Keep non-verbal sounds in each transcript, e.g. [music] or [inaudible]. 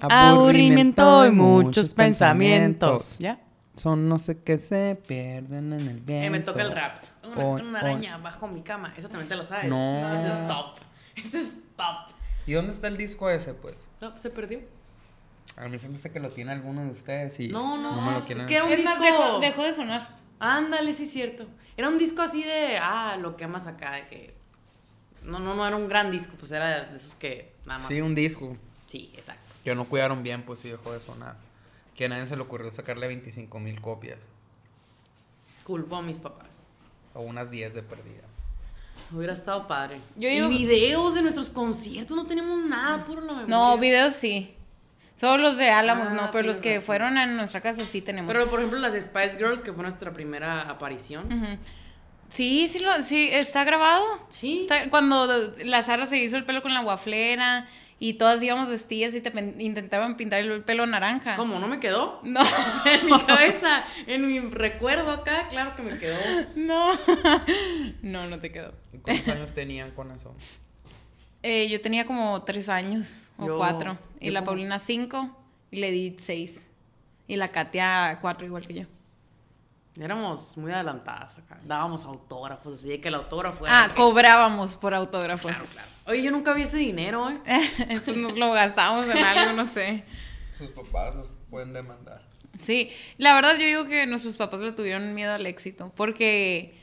Aburrimiento y muchos pensamientos. ¿Ya? Son no sé qué se pierden en el viento. Eh, me toca el rap. Una, Hoy- una hoy. araña bajo mi cama. Esa también te lo sabes. No. Ese es top. Ese es top. ¿Y dónde está el disco ese, pues? No, se perdió. A mí se me hace que lo tiene alguno de ustedes y No, no, me lo es quieren que era un Es más, disco. dejó, dejó de sonar. Ándale, sí es cierto. Era un disco así de, ah, lo que amas acá, de que... No, no, no era un gran disco, pues era de esos que nada más... Sí, un disco Sí, exacto. que no cuidaron bien, pues sí dejó de sonar. Que a nadie se le ocurrió sacarle 25 mil copias. Culpo a mis papás. O unas 10 de perdida. Hubiera estado padre. Yo y digo- videos de nuestros conciertos, no tenemos nada, puro la memoria. No, videos sí. Solo los de Álamos, Ah, no, pero los que razón. fueron a nuestra casa sí tenemos. Pero, por ejemplo, las Spice Girls, que fue nuestra primera aparición. Ujú. Sí, sí, lo, sí, está grabado. Sí. Está- cuando la Sara se hizo el pelo con la guaflera y todas íbamos vestidas y te intentaban pintar el pelo naranja. ¿Cómo? ¿No me quedó? No, [laughs] O sea, en mi [laughs] cabeza, en mi recuerdo acá, claro que me quedó. no. [laughs] no, no te quedó. ¿Y ¿Cuántos años tenían con eso? Eh, yo tenía como tres años o Yo- cuatro. Y la como- Paulina cinco y le di seis. Y la Katia cuatro igual que yo. Éramos muy adelantadas acá. Dábamos autógrafos, así de que el autógrafo era Ah, cobrábamos por autógrafos. Claro, claro. Oye, yo nunca vi ese dinero, ¿eh? [laughs] pues nos lo gastábamos en algo, no sé. Sus papás los pueden demandar. Sí, la verdad yo digo que nuestros papás le tuvieron miedo al éxito, porque,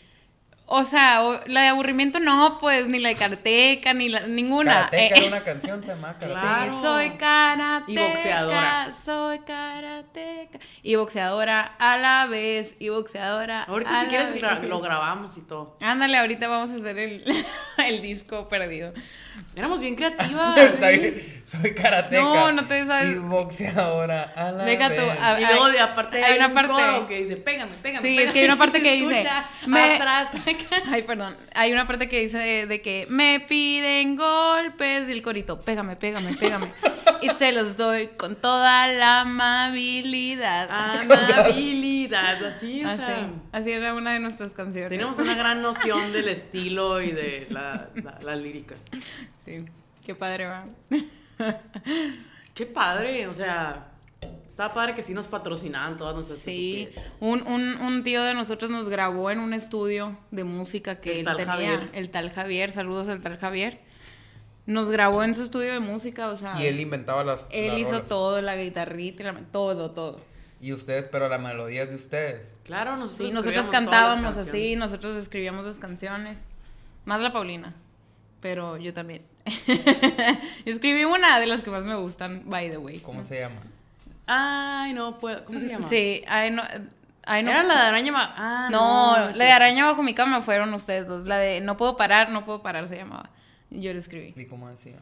o sea, o- la de aburrimiento no, pues, ni la de Karateka, ni la, ninguna. Karateka Eh, era una canción, se llama Karateka. Claro. Sí, soy karateca. Y boxeadora. Soy karateca. Y boxeadora a la vez. Y boxeadora. Ahorita a si la quieres vez. gra- lo grabamos y todo. Ándale, ahorita vamos a hacer el, [laughs] el disco perdido. Éramos bien creativas. [laughs] Soy karateca. No, no te sabes. Y boxeadora a la Deja tú, vez. a- Y luego Hay- de aparte hay hay, una un parte- que dice, pégame, pégame, Sí, es que hay una parte que [laughs] dice, escucha me- atrás. [laughs] Ay, perdón. Hay una parte que dice de, de que me piden golpes y el corito, pégame, pégame, pégame. y se los doy con toda la amabilidad. [laughs] Amabilidad, así, o así, sea. así era una de nuestras canciones. Teníamos una gran [laughs] noción del estilo y de la, la, la lírica. Sí, qué padre va. Qué padre, o sea, estaba padre que sí nos patrocinaban todas nuestras Sí, un, un, un tío de nosotros nos grabó en un estudio de música que El él tal tenía, Javier. el tal Javier, saludos al tal Javier. Nos grabó en su estudio de música, o sea, Y él inventaba las. él las hizo rolas. todo, la guitarrita, la- todo, todo. Y ustedes, pero la melodía es de ustedes. Claro, nosotros Sí, nosotros cantábamos así, nosotros escribíamos las canciones. Más la Paulina, pero yo también. Yo [laughs] escribí una de las que más me gustan, by the way. ¿Cómo se llama? Ay, no puedo. ¿Cómo se llama? Sí, ay, no, ay, no. Era la de araña. ma- Ah, No, no. la sí. de araña bajo mi cama fueron ustedes dos. La de no puedo parar, no puedo parar se llamaba. Yo la escribí. ¿Y cómo decía?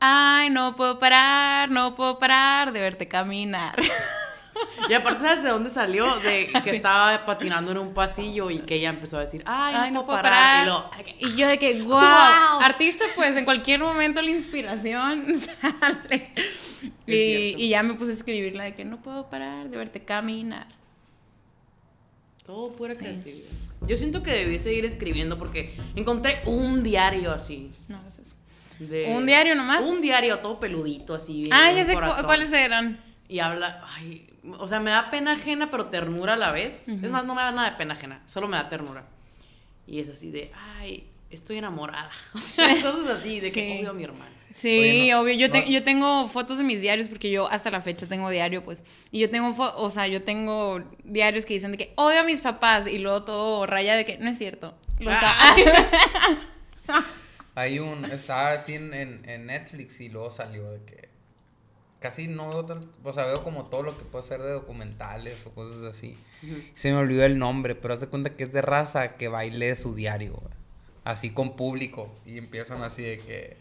Ay, no puedo parar, no puedo parar de verte caminar. [laughs] Y aparte, ¿sabes de dónde salió? De [laughs] que estaba patinando en un pasillo y que ella empezó a decir, ay, no, puedo parar. Y, lo, Y yo de que, [laughs] wow, artista, pues en cualquier momento la inspiración [laughs] sale. Y, ya me puse a escribir la de que no puedo parar de verte caminar. todo pura creatividad. Yo siento que debí seguir escribiendo porque encontré un diario así. No, es eso. de- ¿Un diario nomás? Un diario todo peludito así. Ah, ya sé cu- cuáles eran. Y habla, ay, o sea, me da pena ajena, pero ternura a la vez. Es más, no me da nada de pena ajena, solo me da ternura. Y es así de, ay, estoy enamorada. [laughs] O sea, [laughs] cosas así, de que odio a mi hermano. Sí, Oye, no- obvio. Yo, te- no- yo tengo fotos de mis diarios porque yo hasta la fecha tengo diario, pues. Y yo tengo, fo- o sea, yo tengo diarios que dicen de que odio a mis papás y luego todo raya de que no es cierto. Los Ah. [laughs] Hay un. Estaba así en, en, en Netflix y luego salió de que. Casi no veo tan. O sea, veo como todo lo que puedo hacer de documentales o cosas así. Se me olvidó el nombre, pero haz de cuenta que es de raza que baile su diario, güey. Así con público. Y empiezan así de que.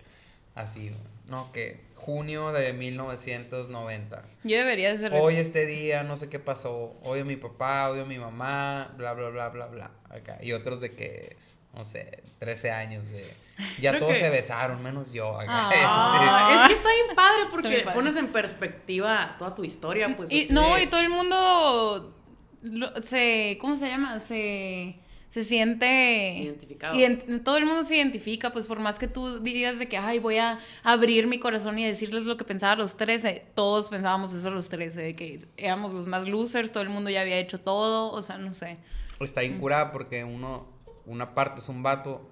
Así, güey. No, que junio de 1990. yo debería de ser Hoy este día, no sé qué pasó. Odio a mi papá, odio a mi mamá, bla, bla, bla, bla, bla. Acá. Y otros de que, no sé, 13 años de... Ya Creo todos que- se besaron, menos yo. acá. Ah, [laughs] es que está bien padre porque Está bien padre. pones en perspectiva toda tu historia, pues. y, no, de- y todo el mundo lo- se, ¿cómo se llama? Se, se siente Identificado. ident- todo el mundo se identifica, pues por más que tú digas de que, ay, voy a abrir mi corazón y decirles lo que pensaba a los 13, todos pensábamos eso a los 13, de que éramos los más losers, todo el mundo ya había hecho todo, o sea, no sé. Está incurada porque uno, una parte es un vato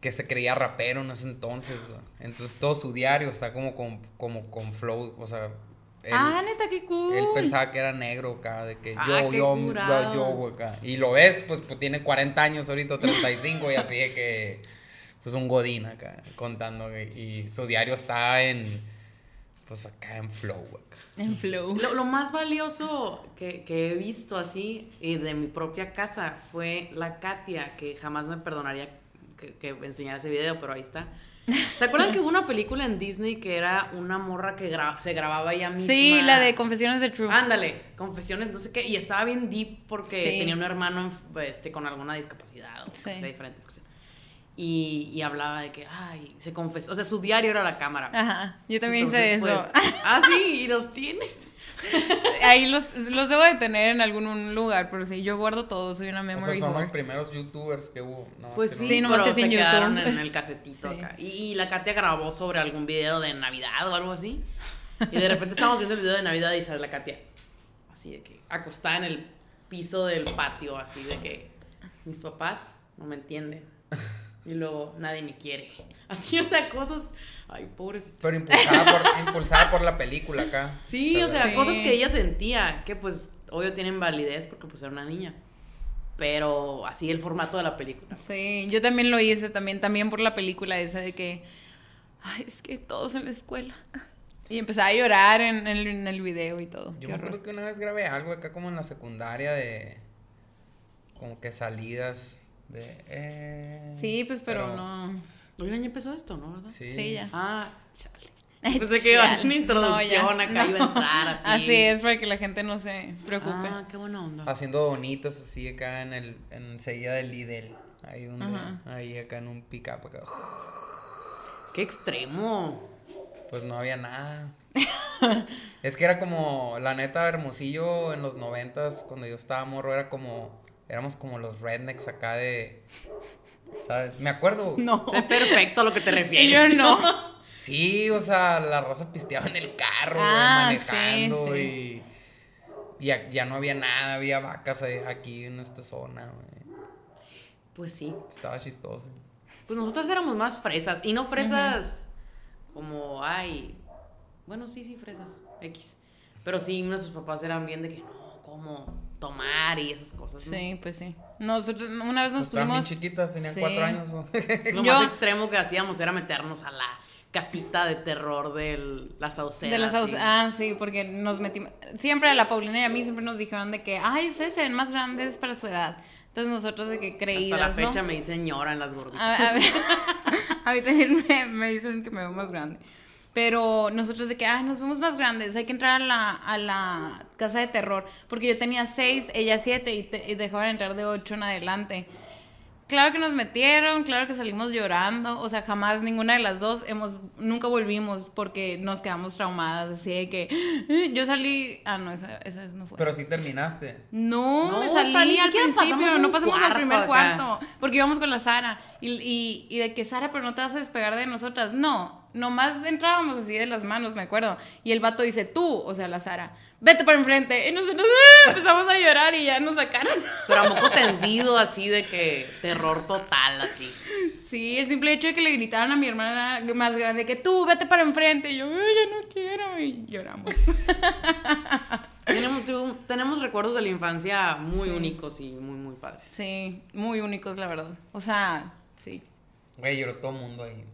que se creía rapero en ese entonces. Entonces todo su diario está como con, como con flow, o sea... él- ah, neta, qué cool. Él pensaba que era negro acá, de que Ah, yo, yo, yo, yo, acá. Y lo ves, pues, pues tiene 40 años ahorita, o 35, y así de que, pues un godín acá, contando, güey, y su diario está en, pues acá en flow, güey. En flow. Lo, lo más valioso que, que he visto así y de mi propia casa fue la Katia, que jamás me perdonaría que, que enseñara ese video, pero ahí está. ¿Se acuerdan que hubo una película en Disney que era una morra que gra- se grababa ella misma? Sí, la de Confesiones de True. Ándale, confesiones, no sé qué, y estaba bien deep porque Sí. tenía un hermano este, con alguna discapacidad o Sí. diferente. Y, y hablaba de que, ay, se confesó, o sea, su diario era la cámara. Ajá, yo también hice Entonces, eso. pues, ah, sí, y los tienes. [laughs] Ahí los, los debo de tener en algún lugar, pero sí, yo guardo todo, soy una memory Esos son los primeros youtubers que hubo. más Pues que sí, no- Sí, nomás pero que sin se quedaron en el casetito [laughs] Sí. acá. Y, y la Katia grabó sobre algún video de Navidad o algo así. Y de repente estábamos viendo el video de Navidad y sale la Katia así de que acostada en el piso del patio, así de que mis papás no me entienden. Y luego nadie me quiere. [laughs] Así, o sea, cosas. Ay, pobres. Pero impulsada por, [laughs] impulsada por la película acá. Sí, o sea, Sí. cosas que ella sentía, que pues obvio tienen validez porque pues era una niña. Pero así el formato de la película. Sí, yo también lo hice, también, también por la película esa de que, ay, es que todos en la escuela. Y empezaba a llorar en, el- en el video y todo. Yo acuerdo que una vez grabé algo acá como en la secundaria de... Como que salidas de... eh, Sí, pues, pero, no. Hoy año empezó esto, ¿no? ¿Verdad? Sí. Sí, ya. Ah, chale. Pensé que iba a ser una introducción No, ya, acá, no. iba a entrar [laughs] así. Así es, para que la gente no se preocupe. Ah, qué buena onda. Haciendo donitas así acá en el... Enseguida del Lidl. Ahí donde... Ajá. Ahí acá en un pick-up acá. [laughs] Qué extremo. Pues no había nada. es que era como, la neta, Hermosillo en los noventas, cuando yo estaba morro, era como, éramos como los rednecks acá de, ¿sabes? Me acuerdo. [laughs] No. Sé perfecto a lo que te [laughs] Y refieres. yo no. [laughs] Sí, o sea, la raza pisteaba en el carro, Ah, manejando sí, y... y ya, ya no había nada, había vacas aquí en esta zona, güey. Pues sí. Estaba chistoso. Pues nosotros éramos más fresas. Y no fresas como, ay. Bueno, sí, sí, fresas. X. Pero sí, nuestros papás eran bien de que no, como tomar y esas cosas. ¿no? Sí, pues sí. Nosotros una vez nos bien pusimos... chiquitas, tenían Sí. cuatro años. ¿no? Lo Yo- más extremo que hacíamos era meternos a la casita de terror de las saucedas. De Ah, sí, porque nos metimos. Siempre a la Paulina y a mí siempre nos dijeron de que, ay, ustedes se ven más grandes para su edad. Entonces nosotros de que creídas, Hasta la fecha ¿no? me dicen señora en las gorditas. A, a ver, [laughs] [laughs] a mí también me, me dicen que me veo más grande. Pero nosotros de que, ay, nos vemos más grandes, hay que entrar a la, a la casa de terror. Porque yo tenía seis, ella siete, y, te- y dejaban entrar de ocho en adelante. Claro que nos metieron, claro que salimos llorando, o sea, jamás ninguna de las dos hemos, nunca volvimos porque nos quedamos traumadas, así de que "Eh, yo salí, ah, no, esa, esa no fue. Pero sí terminaste. No, No, me hasta salí ni al pasamos principio, no pasamos al cuarto primer acá. cuarto, porque íbamos con la Sara. Y, y, y de que, Sara, pero no te vas a despegar de nosotras. No, nomás entrábamos así de las manos, me acuerdo. Y el vato dice, tú, o sea, la Sara, vete para enfrente. Y nosotros ¡ah! [laughs] empezamos a llorar y ya nos sacaron. Pero a moco tendido, así de que terror total, así. Sí, el simple hecho de que le gritaran a mi hermana más grande que tú, vete para enfrente. Y yo, "Ay, ya no quiero. Y lloramos. [laughs] Tenemos recuerdos de la infancia muy únicos y muy, muy padres. Sí, muy únicos, la verdad. O sea, sí. Güey, lloró todo el mundo ahí.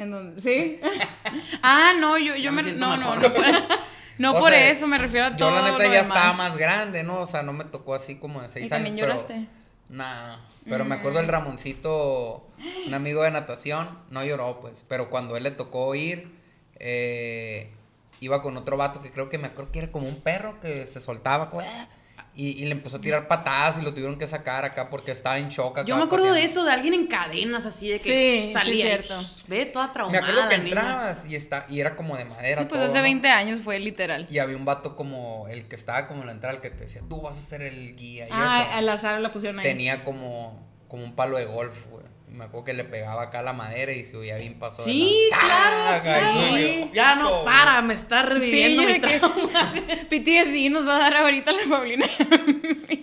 ¿En dónde? ¿Sí? [laughs] ah, no, yo, yo me... me no, no, no, por, [laughs] no O por sea, eso, me refiero a todo Yo la neta lo ya demás. estaba más grande, ¿no? O sea, no me tocó así como de seis ¿Y años. también pero- lloraste? Nah, pero me acuerdo el Ramoncito, un amigo de natación, no lloró pues, pero cuando él le tocó ir, eh, iba con otro vato que creo que me acuerdo que era como un perro que se soltaba, como, "Ah", Y, y le empezó a tirar patadas y lo tuvieron que sacar acá porque estaba en shock acá. Yo me acuerdo de eso, de alguien en cadenas así de que Sí, sí, salía. y, cierto. Ve toda Me traumada. acuerdo que la entrabas y, está, y era como de madera. Sí, pues todo, hace ¿no? 20 años fue literal. Y había un vato como el que estaba como en la entrada, el que te decía, tú vas a ser el guía. Y Ah, eso. al azar la pusieron ahí. Tenía como, como un palo de golf, güey. Me acuerdo que le pegaba acá la madera y se oía bien paso de Sí, lanza. claro, ¡Ah! claro. Yo, Ya no para, me está Sí, reviviendo yo mi de que trauma. [laughs] PTSD nos va a dar ahorita la Paulina.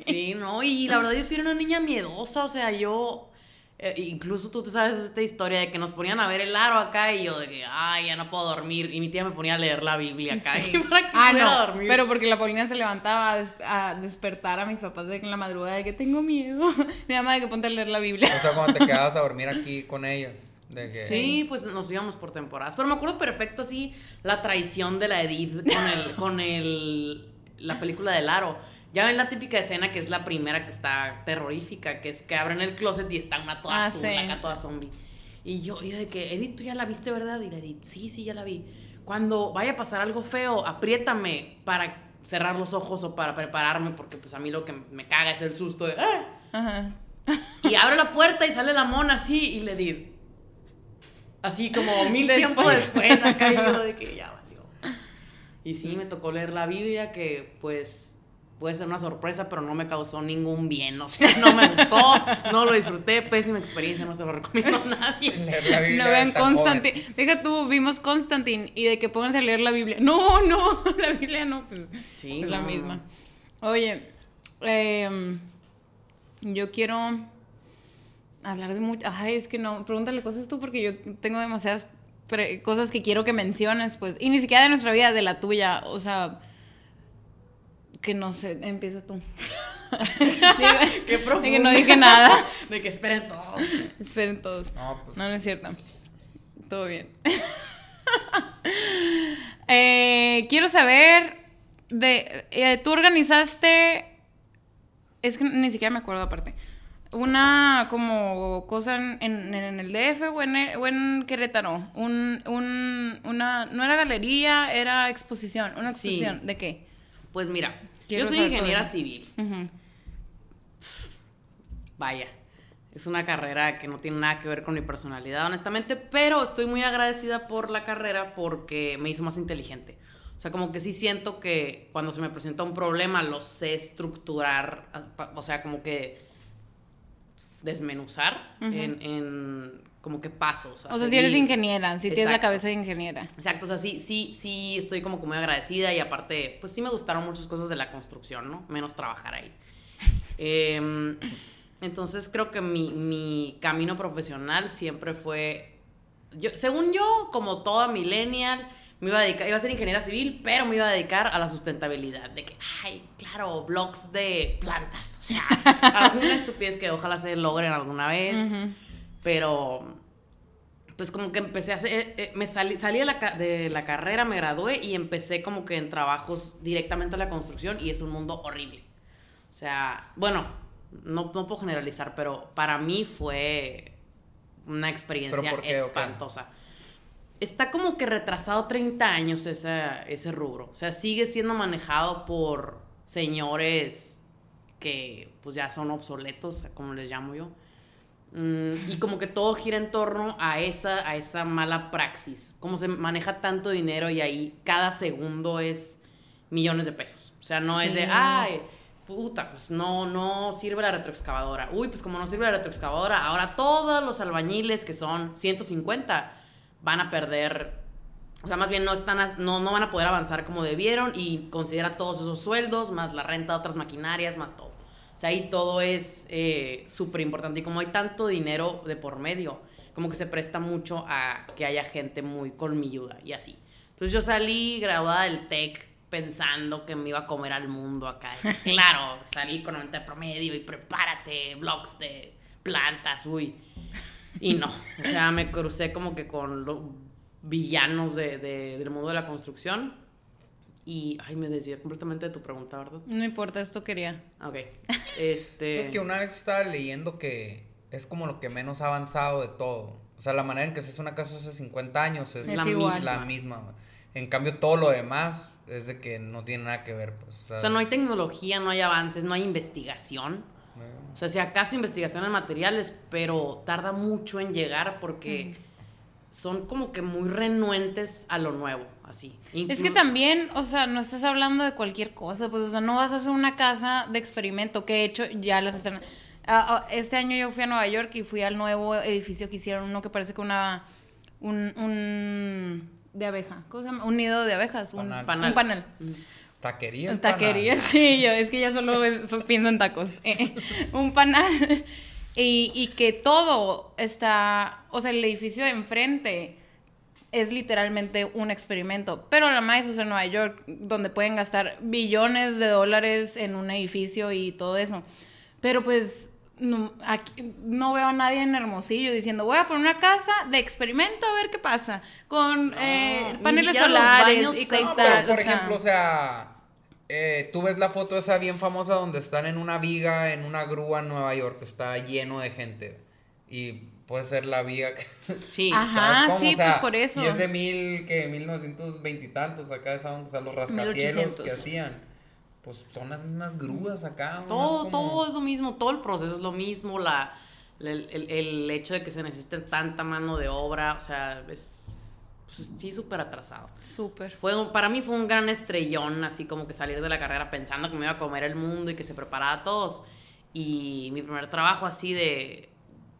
Sí, no, y la verdad yo sí era una niña miedosa, o sea, yo, eh, incluso tú te sabes esta historia de que nos ponían a ver el aro acá y yo de que, ay, ya no puedo dormir, y mi tía me ponía a leer la Biblia acá Sí. [laughs] para que Ah, no, dormir. pero porque la Paulina se levantaba a, des- a despertar a mis papás de que en la madrugada de que tengo miedo. [laughs] Mi mamá de que ponte a leer la Biblia. O sea, cuando te [laughs] quedabas a dormir aquí con. De que, Sí, pues nos íbamos por temporadas, pero me acuerdo perfecto así la traición de la Edith con el, con el, la película del aro. Ya ven la típica escena que es la primera que está terrorífica, que es que abren el closet y está una toda Ah, azul, sí. acá toda zombie. Y yo, yo de que, Edith, tú ya la viste, ¿verdad? Y Edith, sí, sí, ya la vi. Cuando vaya a pasar algo feo, apriétame para cerrar los ojos o para prepararme, porque pues a mí lo que me caga es el susto de, ¡ah! Ajá. Y abre la puerta y sale la mona así y le di. Así como [laughs] mil tiempo después, acá yo de que ya valió. Y sí, me tocó leer la Biblia, que pues puede ser una sorpresa, pero no me causó ningún bien. O sea, no me gustó, no lo disfruté, pésima experiencia, no se lo recomiendo a nadie. [laughs] leer la Biblia No vean Constantine. Deja tú, vimos Constantine y de que pónganse a leer la Biblia. No, no, [laughs] la Biblia no, pues Sí, es la misma. Oye, em, yo quiero hablar de mucho. Ay, es que no, pregúntale cosas tú porque yo tengo demasiadas pre- cosas que quiero que menciones, pues. Y ni siquiera de nuestra vida, de la tuya. O sea, que no sé, empieza tú. [laughs] [laughs] Qué de profundo. que no dije nada. [laughs] De que esperen todos. Esperen todos. No, pues. No, no es cierto. Todo bien. Eh, quiero saber de eh, tú organizaste es que ni siquiera me acuerdo aparte una como cosa en, en- en el DF o en, o en Querétaro un, un una no era galería era exposición una Sí. exposición de qué Pues mira, Quiero yo soy ingeniera civil. Vaya, es una carrera que no tiene nada que ver con mi personalidad, honestamente, pero estoy muy agradecida por la carrera porque me hizo más inteligente. O sea, como que sí siento que cuando se me presenta un problema lo sé estructurar, o sea, como que desmenuzar en como que pasos. o sea si eres ingeniera si tienes la cabeza de ingeniera Exacto, o sea, sí, sí, sí estoy como que muy agradecida y aparte, pues sí me gustaron muchas cosas de la construcción, ¿no? Menos trabajar ahí. [laughs] Em, entonces creo que mi, mi camino profesional siempre fue, yo, según yo, como toda millennial, me iba a dedicar, iba a ser ingeniera civil, pero me iba a dedicar a la sustentabilidad, de que, ay, claro, blogs de plantas, o sea, [laughs] alguna estupidez que ojalá se logren alguna vez Ujú. Pero pues como que empecé a hacer, eh, eh, me salí, salí de, la, de la carrera, me gradué y empecé como que en trabajos directamente a la construcción y es un mundo horrible. O sea, bueno, no, no puedo generalizar, pero para mí fue una experiencia espantosa. Está como que retrasado 30 años esa- ese rubro. O sea, sigue siendo manejado por señores que pues ya son obsoletos, como les llamo yo. Mm, y como que todo gira en torno a esa, a esa mala praxis. Como se maneja tanto dinero y ahí cada segundo es millones de pesos. O sea, no es de, ay, puta, pues no, no sirve la retroexcavadora. Uy, pues como no sirve la retroexcavadora, ahora todos los albañiles que son 150 van a perder, o sea, más bien no, están, no, no van a poder avanzar como debieron y considera todos esos sueldos, más la renta de otras maquinarias, más todo. O sea, ahí todo es eh, súper importante. Y como hay tanto dinero de por medio, como que se presta mucho a que haya gente muy colmilluda y así. Entonces yo salí graduada del TEC pensando que me iba a comer al mundo acá. [laughs] Claro, salí con 90 de promedio y prepárate, blogs de plantas, uy. Y no, o sea, me crucé como que con los villanos de- de- del mundo de la construcción. Y, ay, me desvié completamente de tu pregunta, ¿verdad? no importa esto quería Ok. Este. [laughs] Es que una vez estaba leyendo que es como lo que menos ha avanzado de todo. O sea, la manera en que se hace una casa hace 50 años es, Es la, igual. mis- la misma. En cambio, todo lo demás es de que no tiene nada que ver, pues. O sea, no hay tecnología, no hay avances, no hay investigación. O sea, si acaso investigación en materiales, pero tarda mucho en llegar porque son como que muy renuentes a lo nuevo, así. Es que también, o sea, no estás hablando de cualquier cosa, pues, o sea, no vas a hacer una casa de experimento, que he hecho ya las están... Ah, ah, este año yo fui a Nueva York y fui al nuevo edificio que hicieron, uno que parece que una... un, un de abeja, ¿cómo se llama? Un nido de abejas, un panel. Un panel. Mm. Taquería. Taquería, sí, yo es que ya solo [laughs] pienso en tacos. Eh, [laughs] un panal. [laughs] Y, y, que todo está, o sea, el edificio de enfrente es literalmente un experimento. Pero la más es en Nueva York, donde pueden gastar billones de dólares en un edificio y todo eso. Pero pues no, aquí, no veo a nadie en Hermosillo diciendo voy a poner una casa de experimento a ver qué pasa con eh, paneles solares y tal. Pero, por ejemplo, o sea, eh, tú ves la foto esa bien famosa donde están en una viga, en una grúa en Nueva York, está lleno de gente. Y puede ser la viga que... [laughs] Sí, ajá, sí, pues por eso. Y es de mil, que 1920 y tantos, acá es donde están los rascacielos que hacían. Pues son las mismas grúas acá. Todo, todo es lo mismo, todo el proceso es lo mismo, la, el, el, el hecho de que se necesite tanta mano de obra, o sea, es pues, sí, súper atrasado. Súper. Fue, para mí fue un gran estrellón, así como que salir de la carrera pensando que me iba a comer el mundo y que se preparaba a todos. Y mi primer trabajo así de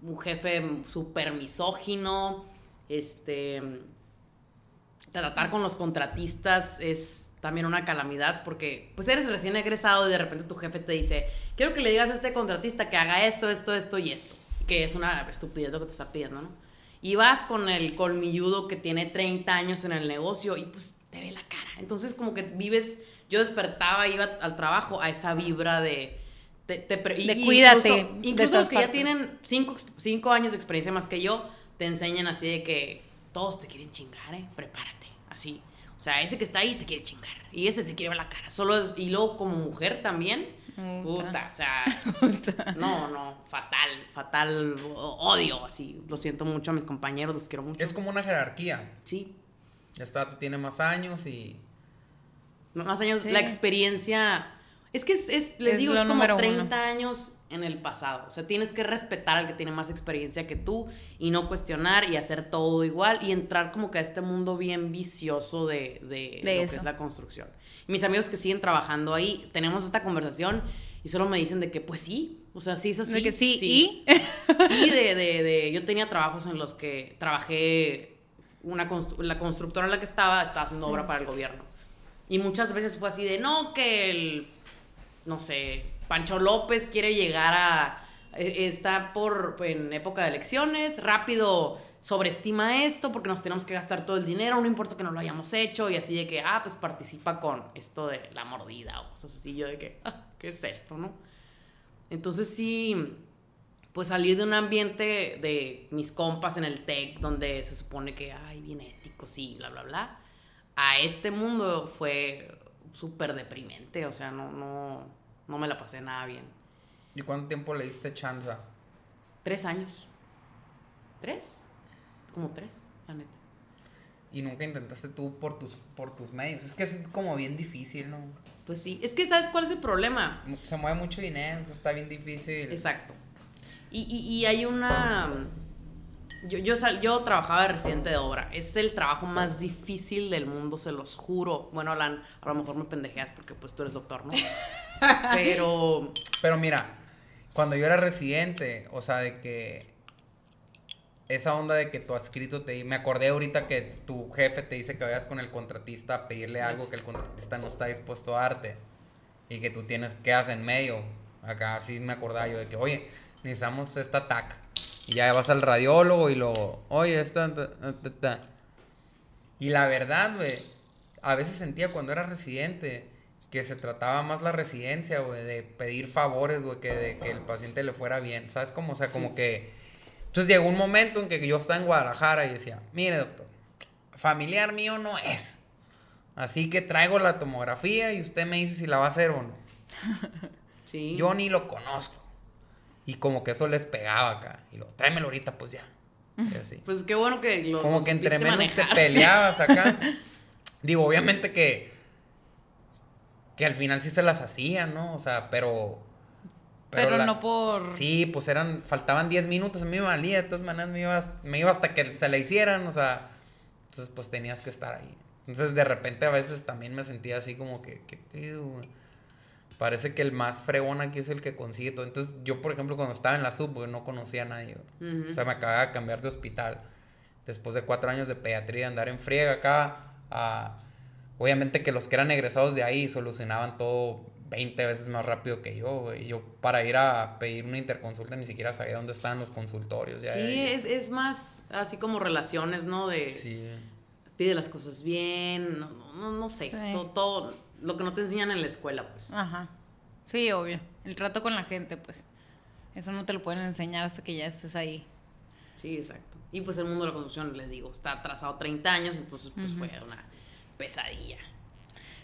un jefe súper misógino, este, tratar con los contratistas es también una calamidad porque pues eres recién egresado y de repente tu jefe te dice, quiero que le digas a este contratista que haga esto, esto, esto y esto. Que es una estupidez lo que te está pidiendo, ¿no? Y vas con el colmilludo que tiene 30 años en el negocio y pues te ve la cara. Entonces como que vives, yo despertaba, iba al trabajo a esa vibra de... de cuídate. Incluso, los que ya tienen 5 años de experiencia más que yo, te enseñan así de que todos te quieren chingar, ¿eh? Prepárate, así. O sea, ese que está ahí te quiere chingar. Y ese te quiere ver la cara. Solo es, y luego como mujer también Puta, o sea, [laughs] no, no, fatal, fatal, odio, así. Lo siento mucho a mis compañeros, los quiero mucho. Es como una jerarquía. Sí. Ya está, tú tienes más años y... Más años, la experiencia... Es que es, les digo, es como 30 años en el pasado. O sea, tienes que respetar al que tiene más experiencia que tú y no cuestionar y hacer todo igual y entrar como que a este mundo bien vicioso de, de, lo que es la construcción mis amigos que siguen trabajando ahí, tenemos esta conversación y solo me dicen de que, pues sí, o sea, sí es así. De que sí, sí. Sí, de, de, de, yo tenía trabajos en los que trabajé, una la constructora en la que estaba, estaba haciendo obra para el gobierno. Y muchas veces fue así de, no, que el, no sé, Pancho López quiere llegar a, e, está por, en época de elecciones, rápido sobreestima esto porque nos tenemos que gastar todo el dinero, no importa que no lo hayamos hecho, y así de que, ah, pues participa con esto de la mordida o cosas así, yo de que, ah, ¿qué es esto, no? Entonces sí, pues salir de un ambiente de mis compas en el tech, donde se supone que, ay, bien ético, sí, bla, bla, bla, a este mundo fue súper deprimente, o sea, no, no, no me la pasé nada bien. ¿Y cuánto tiempo le diste chance? Tres años. ¿Tres? como tres, la neta. Y nunca intentaste tú por tus, por tus medios. Es que es como bien difícil, ¿no? Pues sí, es que ¿sabes cuál es el problema? Se mueve mucho dinero, entonces está bien difícil. Exacto. Y, y, hay una... Yo, yo, yo trabajaba de residente de obra. Es el trabajo más difícil del mundo, se los juro. Bueno, Alan, a lo mejor me pendejeas porque pues tú eres doctor, ¿no? [laughs] Pero... Pero mira, cuando yo era residente, o sea, de que esa onda de que tu adscrito te... Me acordé ahorita que tu jefe te dice que vayas con el contratista a pedirle algo que el contratista no está dispuesto a darte. Y que tú tienes, quedas en medio. Acá sí me acordaba yo de que, oye, necesitamos esta TAC. Y ya vas al radiólogo y lo, oye, esta... Y la verdad, güey, a veces sentía cuando era residente que se trataba más la residencia, güey, de pedir favores, güey, que de que el paciente le fuera bien. ¿Sabes cómo? O sea, como que entonces llegó un momento en que yo estaba en Guadalajara y decía, mire doctor, familiar mío no es. Así que traigo la tomografía y usted me dice si la va a hacer o no. [laughs] Sí. Yo ni lo conozco. Y como que eso les pegaba acá. Y lo, tráemelo ahorita, pues ya. [laughs] Pues qué bueno que lo Como que entre menos te peleabas acá. [laughs] Digo, obviamente que. Que al final sí se las hacían, ¿no? O sea, pero. Pero, la- no por... Sí, pues eran. Faltaban 10 minutos, a mí me valía. De todas maneras, me iba, me iba hasta que se la hicieran, o sea. Entonces, pues tenías que estar ahí. Entonces, de repente, a veces también me sentía así como que. ¿Qué pedo, güey? Parece que el más fregón aquí es el que consigue todo. Entonces, yo, por ejemplo, cuando estaba en la sub, no conocía a nadie. O sea, me acababa de cambiar de hospital. Después de cuatro años de pediatría, andar en friega acá. ah, obviamente que los que eran egresados de ahí solucionaban todo 20 veces más rápido que yo, güey. Yo para ir a pedir una interconsulta ni siquiera sabía dónde estaban los consultorios. ya Sí, ahí. es, es más así como relaciones, ¿no? De Sí. pide las cosas bien, no, no, no sé, Sí. todo, todo lo que no te enseñan en la escuela, pues. Ajá. Sí, obvio. El trato con la gente, pues. Eso no te lo pueden enseñar hasta que ya estés ahí. Sí, exacto. Y pues el mundo de la construcción, les digo, está atrasado 30 años, entonces pues fue una pesadilla.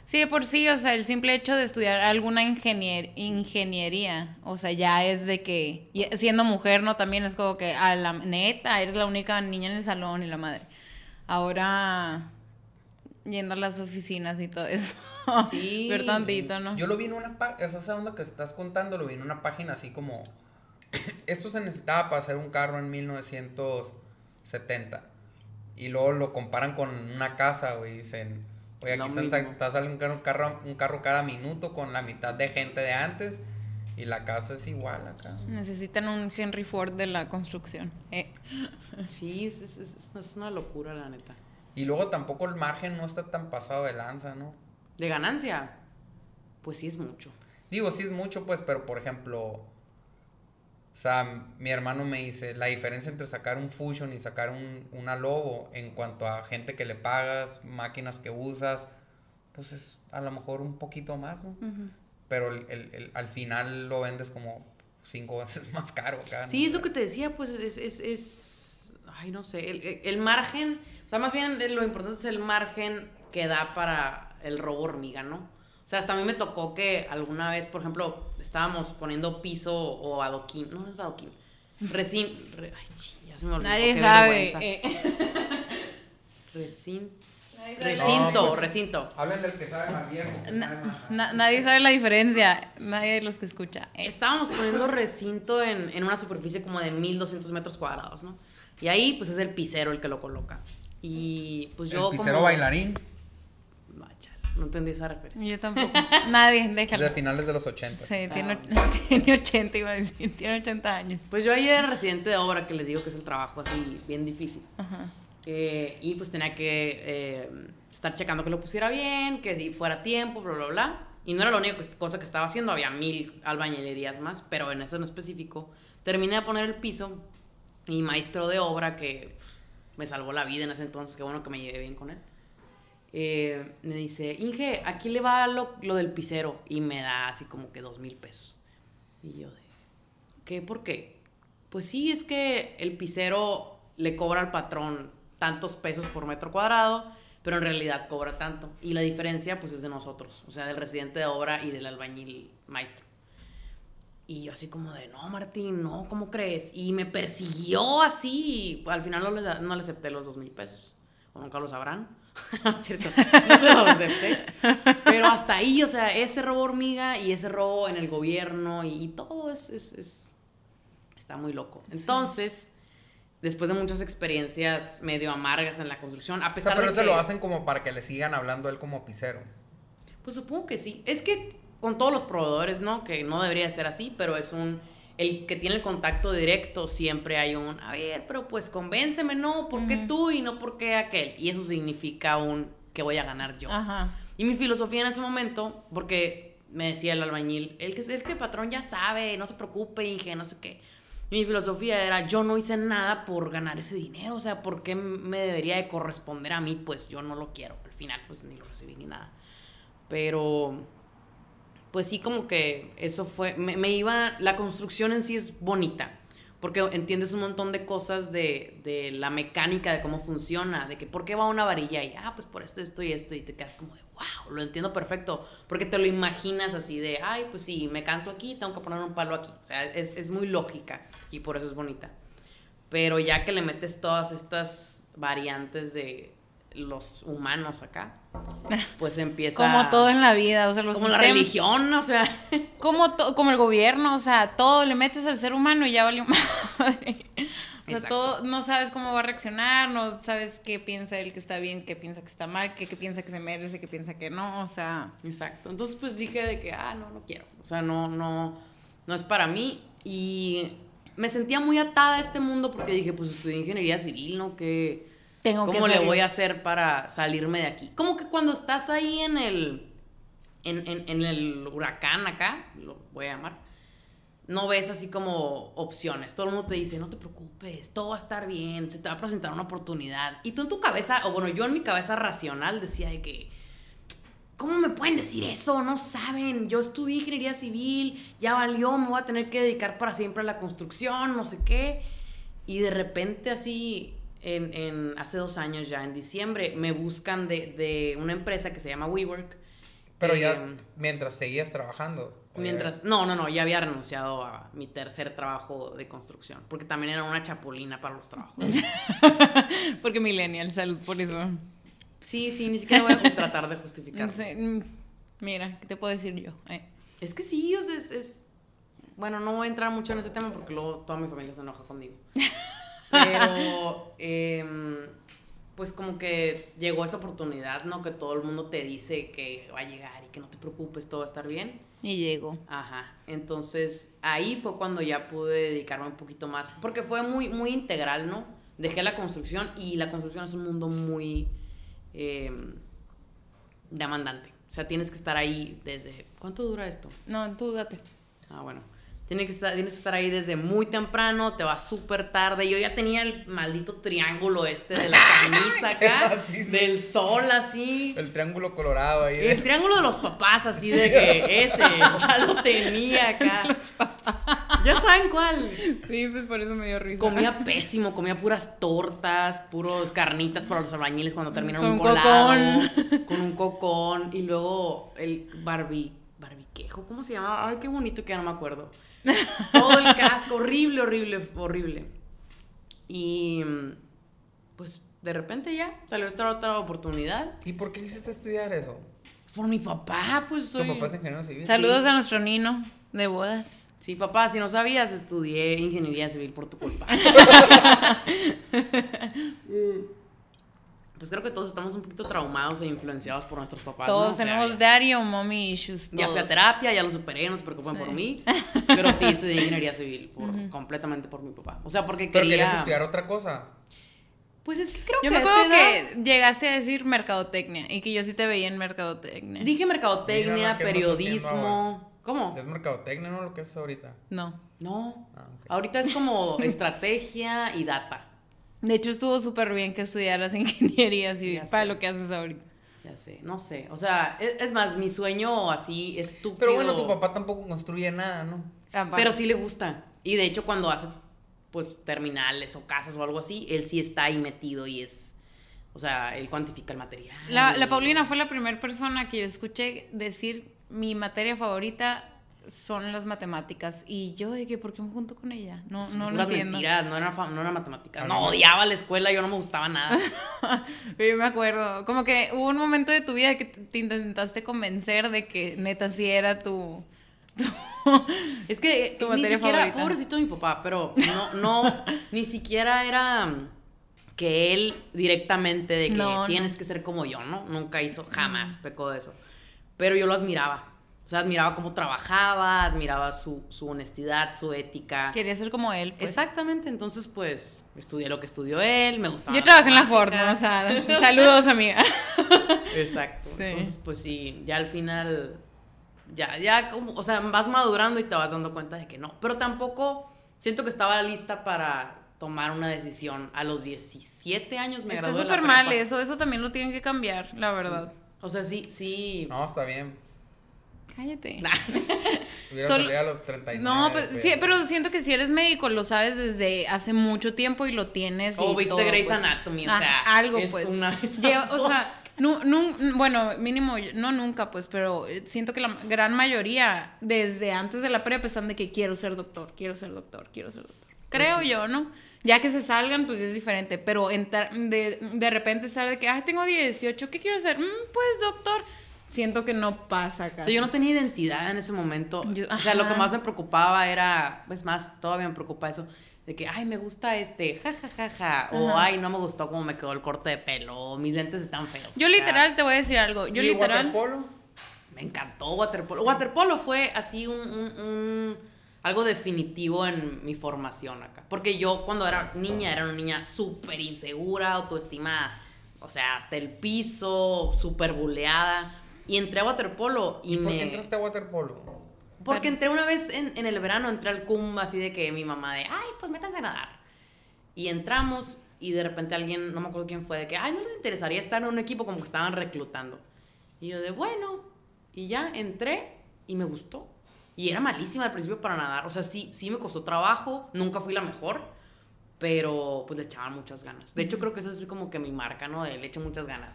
Sí, de por sí, o sea, el simple hecho de estudiar alguna ingenier- ingeniería, o sea, ya es de que, y siendo mujer, ¿no? También es como que a la neta, eres la única niña en el salón y la madre. Ahora, yendo a las oficinas y todo eso. [laughs] Sí. Ver tantito, ¿no? Yo lo vi en una página, esa onda que estás contando, lo vi en una página así como... [clears throat] Esto se necesitaba para hacer un carro en 1970. Y luego lo comparan con una casa, güey. Dicen, oye, aquí están, está saliendo un carro, un carro, cada minuto con la mitad de gente de antes. Y la casa es igual acá. Necesitan un Henry Ford de la construcción. Eh. [laughs] Sí, es- es- es una locura, la neta. Y luego tampoco el margen no está tan pasado de lanza, ¿no? De ganancia, pues sí es mucho. Digo, sí es mucho, pues, pero por ejemplo, o sea, mi hermano me dice, la diferencia entre sacar un Fusion y sacar un, una Lobo en cuanto a gente que le pagas, máquinas que usas, pues es a lo mejor un poquito más, ¿no? Pero el, el- el- al final lo vendes como cinco [laughs] veces más caro acá. ¿no? Sí, es lo que te decía, pues es, es, es- ay, no sé, el margen, o sea, más bien lo importante es el margen que da para el robo hormiga, ¿no? O sea, hasta a mí me tocó que alguna vez, por ejemplo, estábamos poniendo piso o adoquín, no es adoquín, resin, re- ay, chi, ya se me olvidó. Nadie qué sabe. vergüenza. eh. [laughs] Resin- Nadie sabe. recinto, No, pues, recinto. Hablen del que sabe más viejo. que Na- sabe más- na- nadie sabe la diferencia. Nadie de los que escucha. Eh. Estábamos poniendo recinto en, en una superficie como de 1200 metros cuadrados, ¿no? Y ahí, pues es el pisero el que lo coloca. Y pues yo. el pisero como- bailarín Vaya, no entendí esa referencia. Yo tampoco. [laughs] Nadie, es de déjalo. finales de los 80. Sí, tiene, Ah. [laughs] tiene 80, iba a decir. Tiene 80 años. Pues yo ahí era residente de obra, que les digo que es el trabajo así bien difícil. Ajá. Eh, y pues tenía que eh, estar checando que lo pusiera bien, que si fuera a tiempo, bla, bla, bla. Y no era la única cos- cosa que estaba haciendo, había mil albañilerías más, pero en eso en específico. Terminé de poner el piso y maestro de obra que me salvó la vida en ese entonces, qué bueno que me llevé bien con él. Eh, me dice, Inge, aquí le va lo, lo del pisero y me da así como que dos mil pesos. Y yo de, ¿qué? ¿Por qué? Pues sí, es que el pisero le cobra al patrón tantos pesos por metro cuadrado, pero en realidad cobra tanto. Y la diferencia, pues, es de nosotros, o sea, del residente de obra y del albañil maestro. Y yo así como de, no, Martín, no, ¿cómo crees? Y me persiguió así, y al final no le, no le acepté los dos mil pesos. O nunca lo sabrán. [laughs] No es cierto, no se los acepté. Pero hasta ahí, o sea, ese robo hormiga y ese robo en el gobierno y, y todo es, es, es- está muy loco. Entonces, después de muchas experiencias medio amargas en la construcción, a O sea, pesar pero de eso que... lo hacen como para que le sigan hablando a él como pisero. Pues supongo que sí. Es que con todos los proveedores, ¿no? Que no debería ser así, pero es un... El que tiene el contacto directo siempre hay un, a ver, pero pues convénceme, ¿no? ¿Por qué Ujú. tú y no por qué aquel? Y eso significa un que voy a ganar yo. Ajá. Y mi filosofía en ese momento, porque me decía el albañil, el que el que patrón ya sabe, no se preocupe, Inge, no sé qué. Y mi filosofía era, yo no hice nada por ganar ese dinero, o sea, ¿por qué me debería de corresponder a mí? Pues yo no lo quiero. Al final, pues ni lo recibí ni nada. Pero, pues sí, como que eso fue, me, me iba, la construcción en sí es bonita, porque entiendes un montón de cosas de, de la mecánica, de cómo funciona, de que por qué va una varilla y, ah, pues por esto, esto y esto, y te quedas como de, wow, lo entiendo perfecto, porque te lo imaginas así de, ay, pues sí, me canso aquí, tengo que poner un palo aquí, o sea, es, es muy lógica y por eso es bonita. Pero ya que le metes todas estas variantes de los humanos acá, [laughs] pues empieza... Como todo en la vida, o sea, los Como la religión, o sea... [laughs] Como, to- como el gobierno, o sea, todo le metes al ser humano y ya valió [laughs] madre. O sea, Exacto. todo, no sabes cómo va a reaccionar, no sabes qué piensa él que está bien, qué piensa que está mal, qué, qué piensa que se merece, qué piensa que no, o sea... Exacto. Entonces, pues dije de que, ah, no, no quiero. O sea, no, no, no es para mí. Y me sentía muy atada a este mundo porque dije, pues estudié ingeniería civil, ¿no? Que, Tengo que ¿Cómo le salir. voy a hacer para salirme de aquí? Como que cuando estás ahí en el, en, en- en el huracán acá, lo voy a llamar, no ves así como opciones. Todo el mundo te dice, no te preocupes, todo va a estar bien, se te va a presentar una oportunidad. Y tú en tu cabeza, o bueno, yo en mi cabeza racional decía de que, ¿cómo me pueden decir eso? No saben, yo estudié ingeniería civil, ya valió, me voy a tener que dedicar para siempre a la construcción, no sé qué. Y de repente así, en, en- hace dos años ya, en diciembre, me buscan de, de una empresa que se llama WeWork. Pero Eh, ya mientras seguías trabajando. Mientras, no, no, no, ya había renunciado a mi tercer trabajo de construcción, porque también era una chapulina para los trabajos. [laughs] Porque millennial, salud por eso. Sí, sí, ni siquiera voy a tratar de sé, [laughs] mm, mira, ¿qué te puedo decir yo? Eh, Es que sí, o sea, es, es- Bueno, no voy a entrar mucho en ese tema porque luego toda mi familia se enoja conmigo. [laughs] Pero, [laughs] em, pues como que llegó esa oportunidad, ¿no? Que todo el mundo te dice que va a llegar y que no te preocupes, todo va a estar bien. Y llego. Ajá. Entonces, ahí fue cuando ya pude dedicarme un poquito más, porque fue muy, muy integral, ¿no? Dejé la construcción y la construcción es un mundo muy em, demandante. O sea, tienes que estar ahí desde... ¿Cuánto dura esto? No, tú date. Ah, bueno. Tienes que, estar, tienes que estar ahí desde muy temprano, te vas súper tarde. Yo ya tenía el maldito triángulo este de la [laughs] camisa acá, [laughs] sí. del sol así. El triángulo colorado ahí. de- El triángulo de los papás, así de que ese, ya lo tenía [laughs] acá. Ya saben cuál. Sí, pues por eso me dio risa. Comía pésimo, comía puras tortas, puros carnitas para los albañiles cuando terminan Con un colado, con un cocón y luego el barbi, barbiquejo, ¿cómo se llama? Ay, qué bonito que ya no me acuerdo. [laughs] Todo el casco, horrible, horrible, horrible. Y pues de repente ya salió esta otra oportunidad. ¿Y por qué quisiste estudiar eso? Por mi papá, pues soy... Tu papá es ingeniero civil. Saludos a nuestro Nino de bodas. Sí, papá, si no sabías, estudié ingeniería civil por tu culpa. [laughs] [laughs] pues creo que todos estamos un poquito traumados e influenciados por nuestros papás. ¿no? Todos O sea, tenemos daddy o mommy issues. ya fui a todos. terapia, ya lo superé, no se preocupen Sí. por mí. [laughs] Pero sí, estudié ingeniería civil, por- completamente por mi papá. O sea, porque Pero quería... querías estudiar otra cosa. Pues es que creo Yo que me a acuerdo que llegaste a decir mercadotecnia y que yo sí te veía en mercadotecnia. Dije mercadotecnia, periodismo... ¿Cómo? Es mercadotecnia, ¿no? Lo que es ahorita. No. No. Ah. Ahorita es como estrategia y data. De hecho, estuvo súper bien que estudiaras [laughs] ingeniería civil Ya para sé. lo que haces ahorita. Ya sé, no sé. O sea, es, es más, mi sueño así estúpido. Pero bueno, tu papá tampoco construye nada, ¿no? Pero sí le gusta. Y de hecho, cuando hace pues terminales o casas o algo así, él sí está ahí metido y es. O sea, él cuantifica el material. La, la Paulina fue la primera persona que yo escuché decir mi materia favorita son las matemáticas. Y yo de que, ¿por qué me junto con ella? No, no lo entiendo. mentiras, no era, no era matemáticas. Ah, No, no. odiaba la escuela, yo no me gustaba nada. [laughs] Pero yo me acuerdo, como que hubo un momento de tu vida que te te intentaste convencer de que neta sí era tu... [laughs] Es que Tu ni materia siquiera, favorita. pobrecito mi papá, pero no, no, ni siquiera era mm, que él directamente de que No, no. tienes que ser como yo, ¿no? Nunca hizo, jamás pecó de eso. Pero yo lo admiraba. O sea, admiraba cómo trabajaba, admiraba su, su honestidad, su ética. Quería ser como él. pues. Exactamente, entonces pues estudié lo que estudió él, me gustaba. Yo trabajé en la Ford, ¿no? O sea, [laughs] saludos, amiga. [laughs] Exacto. Sí. Entonces, pues sí, ya al final, ya, ya como, o sea, vas madurando y te vas dando cuenta de que no. Pero tampoco siento que estaba lista para tomar una decisión. A los 17 años me Está súper mal eso, eso también lo tienen que cambiar, la verdad. O sea, sí, sí. No, está bien. Cállate. [laughs] Hubiera Solo- a los 39. No, pues, sí, pero siento que si eres médico lo sabes desde hace mucho tiempo y lo tienes. O y viste todo, Grey's pues. Anatomy, o Ah, sea, algo es pues. una de esas Lleva- o dos. sea, nu- nun- bueno, mínimo, no nunca, pues, pero siento que la gran mayoría, desde antes de la prepa, están de que quiero ser doctor, quiero ser doctor, quiero ser doctor. creo yo, ¿no? Ya que se salgan, pues es diferente, pero entrar, de, de repente sale de que, ay, tengo 18, ¿qué quiero ser? "Mm, pues doctor, siento que no pasa acá. O sea, yo no tenía identidad en ese momento. Yo- o sea, lo que más me preocupaba era, pues más, todavía me preocupa eso, de que, ay, me gusta este, ja, ja, ja, ja, o Ajá. ay, no me gustó cómo me quedó el corte de pelo, o mis lentes están feos. Yo O sea, literal te voy a decir algo, yo ¿Y literal... waterpolo? Me encantó waterpolo. Waterpolo fue así un, un- un- algo definitivo en mi formación acá. Porque yo cuando era niña era una niña súper insegura, autoestima, o sea, hasta el piso, súper buleada. Y entré a waterpolo y, ¿Y por me... qué entraste a waterpolo? Porque entré una vez en, en el verano, entré al CUM así de que mi mamá de, ay, pues métanse a nadar. Y entramos y de repente alguien, no me acuerdo quién fue, de que, ay, ¿no les interesaría estar en un equipo como que estaban reclutando? Y yo de, bueno, y ya entré y me gustó. Y era malísima al principio para nadar, o sea, sí, sí me costó trabajo, nunca fui la mejor, pero pues le echaban muchas ganas. De hecho, creo que esa es como que mi marca, ¿no? De le echo muchas ganas.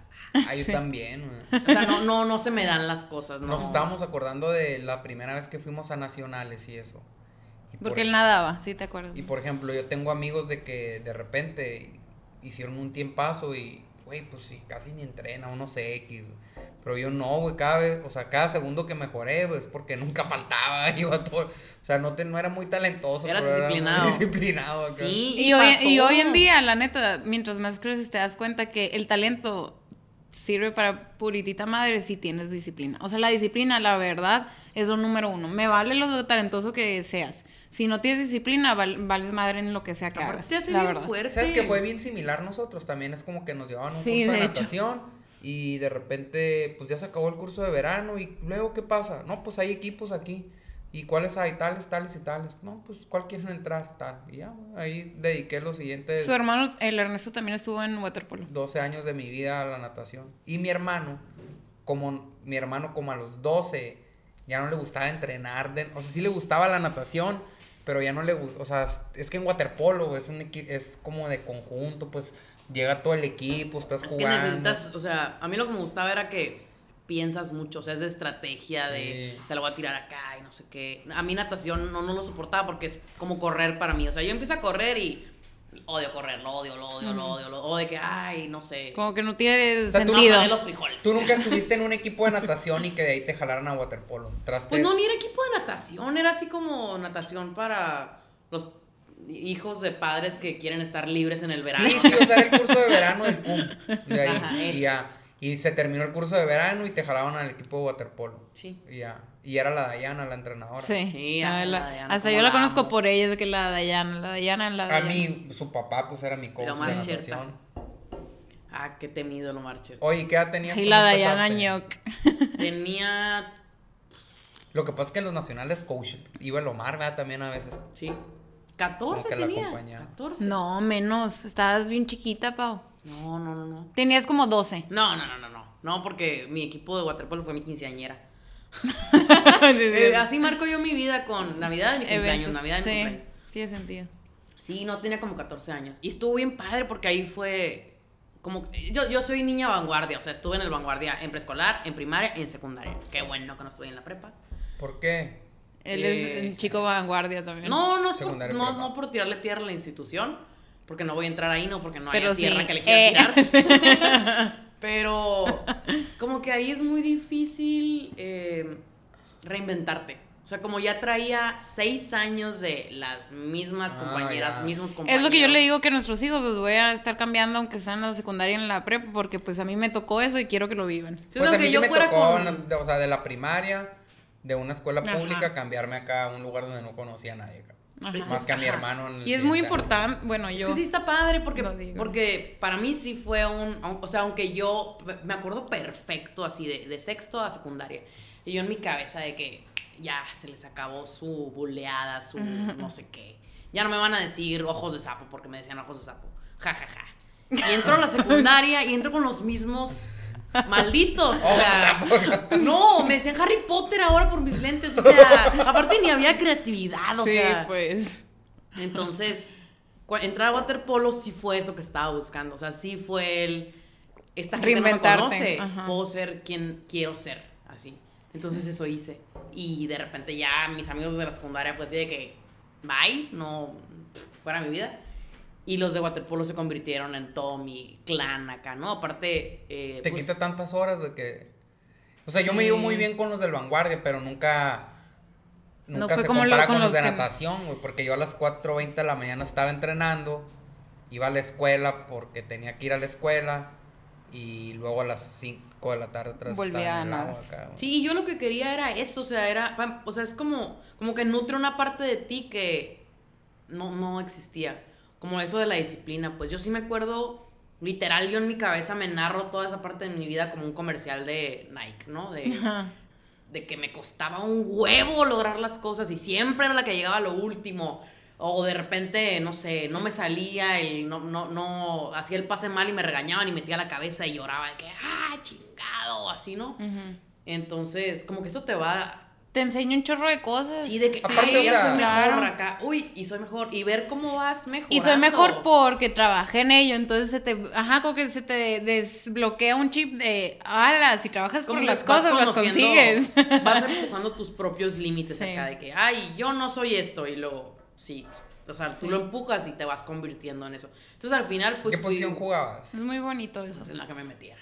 Ah, yo también, güey. O sea, no, no, no se me dan las cosas, ¿no? Nos estábamos acordando de la primera vez que fuimos a nacionales y eso. Y por- Porque él nadaba, sí te acuerdas. Y por ejemplo, yo tengo amigos de que de repente hicieron un tiempazo y, güey, pues sí, casi ni entrena, unos X. güey. Pero yo no, güey, cada vez, o sea, cada segundo que mejoré, güey, es porque nunca [laughs] faltaba, iba todo. O sea, no, te, no era muy talentoso. Eras pero era muy disciplinado. [laughs] disciplinado. Sí, Y hoy, y hoy en día, la neta, mientras más creces te das cuenta que el talento sirve para puritita madre si tienes disciplina. O sea, la disciplina, la verdad, es lo número uno. Me vale lo talentoso que seas. Si no tienes disciplina, val- vales madre en lo que sea que Aparte hagas. te hace la bien verdad. fuerte. ¿Sabes que fue bien similar nosotros? También es como que nos llevaban un Sí, curso de, de hecho. Y de repente, pues ya se acabó el curso de verano y luego, ¿qué pasa? No, pues hay equipos aquí. ¿Y cuáles hay? Tales, tales y tales. No, pues ¿cuál quieren entrar? Tal. Y ya, ahí dediqué los siguientes Su hermano, el Ernesto, también estuvo en waterpolo. 12 años de mi vida a la natación. Y mi hermano, como mi hermano como a los 12, ya no le gustaba entrenar. de- o sea, sí le gustaba la natación, pero ya no le gusta. O sea, es que en waterpolo es, un, es como de conjunto, pues llega todo el equipo, estás Es que jugando. necesitas, o sea, a mí lo que me gustaba era que piensas mucho, o sea, es de estrategia, de se lo voy a tirar acá y no sé qué. A mí natación no, no lo soportaba porque es como correr para mí, o sea, yo empiezo a correr y odio correr, lo odio, lo odio, lo odio, lo o de que, ay, no sé. Como que no tiene O sea, tú- sentido. No, de los frijoles. Tú nunca [laughs] estuviste en un equipo de natación y que de ahí te jalaran a waterpolo. Entraste- Pues no, ni era equipo de natación, era así como natación para los hijos de padres que quieren estar libres en el verano. Sí, sí, o sea, era el curso de verano del CUM. De ahí. Ajá, y ya. Y se terminó el curso de verano y te jalaban al equipo de waterpolo. Sí. Y ya. Y era la Dayana, la entrenadora. Sí. Sí, la- la Dayana, hasta yo la la conozco amo. por ella, es de que la Dayana, la Dayana, la A mí, su papá, pues era mi coach de natación. Ah, qué temido lo marches. Oye, ¿qué edad tenías Y la Dayana? Ñoc. Tenía, Lo que pasa es que en los nacionales coach iba el Omar, ¿verdad? También a veces. sí, 14 Como que la tenía. acompañaba. 14. No, menos. Estabas bien chiquita, Pau. No, no, no, no. Tenías como 12. No, no, no, no, no. No, porque mi equipo de waterpolo fue mi quinceañera. [laughs] Eh, así marco yo mi vida con Navidad y mi cumpleaños, Eventos. Navidad y mi sí, cumpleaños. tiene sentido. Sí, no, tenía como 14 años. Y estuvo bien padre porque ahí fue como... Yo, yo soy niña vanguardia, o sea, estuve en el vanguardia en preescolar, en primaria y en secundaria. Qué bueno que no estuve en la prepa. ¿Por qué? Él Eh, es un chico vanguardia también. No, no, es por, no, no por tirarle tierra a la institución, porque no voy a entrar ahí, no, porque no Pero hay tierra sí, que le quiera eh. tirar. [laughs] Pero como que ahí es muy difícil eh, reinventarte. O sea, como ya traía seis años de las mismas Ah, compañeras, mismos compañeros. Es lo que yo le digo que a nuestros hijos los voy a estar cambiando aunque sean en la secundaria y en la prepa porque pues a mí me tocó eso y quiero que lo vivan. Entonces, Pues a aunque mí sí yo me fuera tocó, con- o sea, de la primaria, de una escuela Ajá. pública, cambiarme acá a un lugar donde no conocía a nadie. Ajá. Es Más que a mi Ajá. hermano. en el Y es muy año. importante, bueno, Es yo... que sí está padre porque, porque para mí sí fue un, o sea, aunque yo me acuerdo perfecto así de, de sexto a secundaria. Y yo en mi cabeza de que ya se les acabó su buleada, su no sé qué. Ya no me van a decir ojos de sapo porque me decían ojos de sapo. Ja, ja, ja. Y entro a la secundaria y entro con los mismos malditos. O sea, no, me decían Harry Potter ahora por mis lentes. O sea, aparte ni había creatividad, o sí, sea. pues... Entonces, entrar a waterpolo sí fue eso que estaba buscando. O sea, sí fue el. Esta gente no me conoce. ajá. Puedo ser quien quiero ser. Así. Entonces, eso hice. Y de repente, ya mis amigos de la secundaria, pues así de que. Bye. No. fuera mi vida. Y los de waterpolo se convirtieron en todo mi clan acá, ¿no? Aparte... Eh, Te pues, quita tantas horas, güey, que... O sea, yo me llevo muy bien con los del vanguardia, pero nunca... No Nunca fue se como lo- compara con con los los de que- natación, güey, porque yo a las 4.20 de la mañana estaba entrenando, iba a la escuela porque tenía que ir a la escuela, y luego a las 5 de la tarde otra vez estaba a nadar. acá. Sí, y yo lo que quería era eso, o sea, era, o sea, es como, como que nutre una parte de ti que no, no existía, como eso de la disciplina, pues yo sí me acuerdo, literal, yo en mi cabeza me narro toda esa parte de mi vida como un comercial de Nike, ¿no? De, Ajá. de que me costaba un huevo lograr las cosas y siempre era la que llegaba a lo último. O de repente, no sé, no me salía, el, no, no, no, hacía el pase mal y me regañaban y metía la cabeza y lloraba de que, ah, chingado, así, ¿no? Entonces, como que eso te va, Te enseño un chorro de cosas. sí, de que, Aparte, sí, o yo sea- soy mejor Claro. acá, uy, y soy mejor, y ver cómo vas mejorando. Y soy mejor porque trabajé en ello, entonces se te, ajá, como que se te desbloquea un chip de, ala, si trabajas que las vas cosas, las conociendo- consigues. [laughs] Vas [laughs] empujando tus propios límites Sí. acá de que, ay, yo no soy esto, y luego, sí. O sea, tú Sí. lo empujas y te vas convirtiendo en eso. Entonces, al final, pues. ¿Qué fui- posición jugabas? Es muy bonito eso. pues, en la que me metía.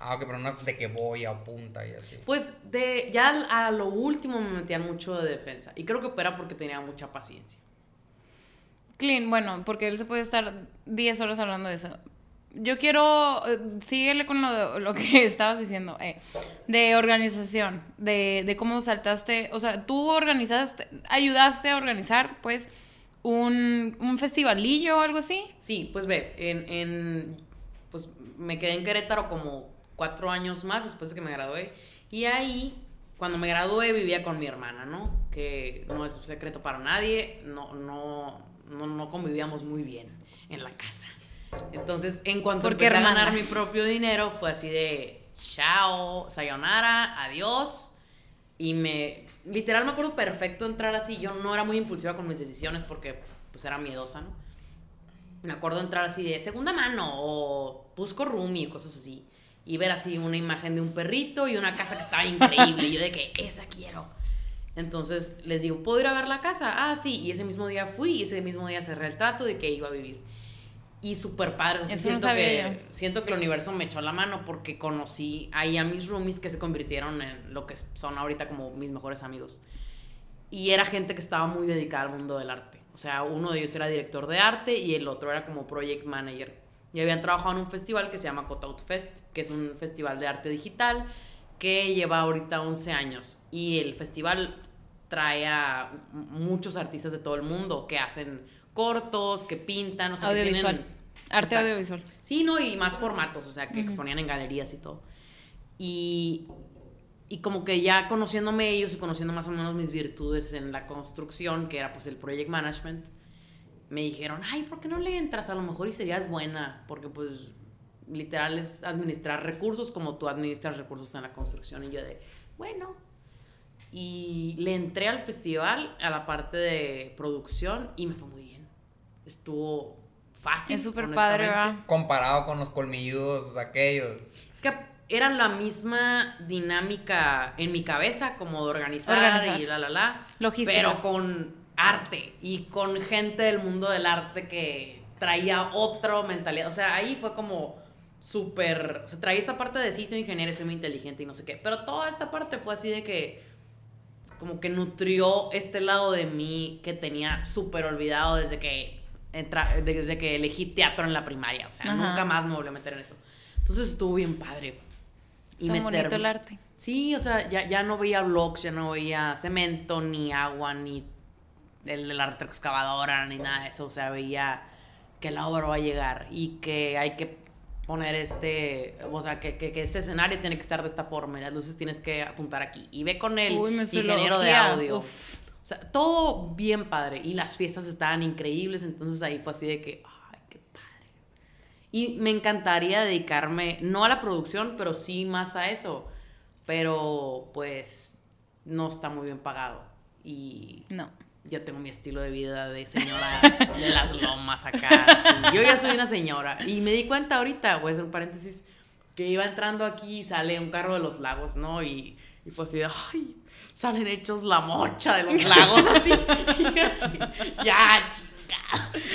Ah, ok, pero no es de que voy a punta y así. Pues de ya a lo último me metía mucho de defensa. Y creo que era porque tenía mucha paciencia. Clean, bueno, porque él se puede estar 10 horas hablando de eso. Yo quiero, eh, síguele con lo, lo que [laughs] estabas diciendo, eh, de organización, de, de cómo saltaste, o sea, tú organizaste, ayudaste a organizar, pues, un, un festivalillo o algo así. Sí, pues ve, en, en- pues me quedé en Querétaro como cuatro años más después de que me gradué. Y ahí, cuando me gradué, vivía con mi hermana, ¿no? Que no es secreto para nadie, no, no, no, no convivíamos muy bien en la casa. Entonces, en cuanto Porque empecé a ganar hermanas. mi propio dinero, fue así de chao, sayonara, adiós. Y me, literal me acuerdo perfecto entrar así. Yo no era muy impulsiva con mis decisiones porque pues era miedosa, ¿no? Me acuerdo entrar así de segunda mano o busco roomie y cosas así. Y ver así una imagen de un perrito y una casa que estaba increíble. Y yo de que esa quiero. Entonces les digo, ¿puedo ir a ver la casa? Ah, sí. Y ese mismo día fui y ese mismo día cerré el trato de que iba a vivir. Y súper padre. O sea, Eso no siento, que, siento que el universo me echó la mano porque conocí ahí a mis roomies que se convirtieron en lo que son ahorita como mis mejores amigos. Y era gente que estaba muy dedicada al mundo del arte. O sea, uno de ellos era director de arte y el otro era como project manager. Y habían trabajado en un festival que se llama Cutout Fest, que es un festival de arte digital que lleva ahorita 11 años. Y el festival trae a muchos artistas de todo el mundo que hacen cortos, que pintan, o sea, que Audiovisual. tienen- Arte audiovisual. Sí, no, y más formatos, o sea, que Ujú. exponían en galerías y todo. Y, y como que ya conociéndome ellos y conociendo más o menos mis virtudes en la construcción, que era pues el project management, me dijeron, ay, ¿por qué no le entras? A lo mejor y serías buena, porque pues literal es administrar recursos como tú administras recursos en la construcción. Y yo de, bueno. Y le entré al festival, a la parte de producción, y me fue muy bien. Estuvo fácil. Es súper padre. ¿verdad? Comparado con los colmilludos aquellos. Es que era la misma dinámica en mi cabeza, como de organizar, Organizar. y la, la, la. Logística. Pero con arte y con gente del mundo del arte que traía otra mentalidad. O sea, ahí fue como súper. O sea, traía esta parte de sí, soy ingeniero, soy muy inteligente y no sé qué. Pero toda esta parte fue así de que. Como que nutrió este lado de mí que tenía súper olvidado desde que. Entra, desde que elegí teatro en la primaria. O sea, Ajá. nunca más me volví a meter en eso. Entonces estuvo bien padre. Está meter- bonito el arte. Sí, o sea, ya, ya no veía blogs, ya no veía cemento, ni agua, ni el, la retroexcavadora, ni nada de eso. O sea, veía que la obra va a llegar y que hay que poner este, o sea, que, que, que este escenario tiene que estar de esta forma y las luces tienes que apuntar aquí. Y ve con el Uy, ingeniero de audio. uf. O sea, todo bien padre. Y las fiestas estaban increíbles, entonces ahí fue así de que, ay, qué padre. Y me encantaría dedicarme, no a la producción, pero sí más a eso. Pero pues no está muy bien pagado. Y No. Ya tengo mi estilo de vida de señora de las lomas acá. así. Yo ya soy una señora. Y me di cuenta ahorita, voy a hacer un paréntesis, que iba entrando aquí y sale un carro de los lagos, ¿no? Y, y fue así de, ay, salen hechos la mocha de los lagos, así. Yo [laughs] ya, ch-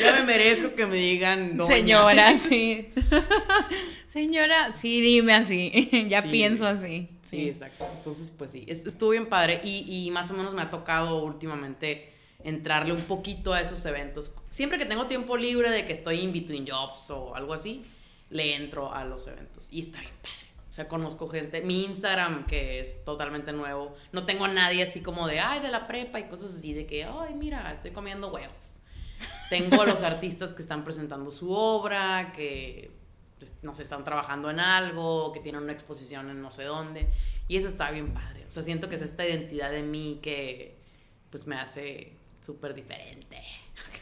Ya me merezco que me digan doña. Señora, sí. [laughs] Señora, sí, dime así. [laughs] ya Sí. pienso así. Sí, exacto. Entonces, pues sí, es- estuvo bien padre y, y más o menos me ha tocado últimamente entrarle un poquito a esos eventos. Siempre que tengo tiempo libre de que estoy in between jobs o algo así, le entro a los eventos y está bien padre. O sea, conozco gente, mi Instagram que es totalmente nuevo, no tengo a nadie así como de, ay, de la prepa y cosas así, de que, ay, mira, estoy comiendo huevos. Tengo a los [laughs] artistas que están presentando su obra, que pues, no sé, están trabajando en algo, que tienen una exposición en no sé dónde. Y eso está bien padre. O sea, siento que es esta identidad de mí que pues me hace súper diferente.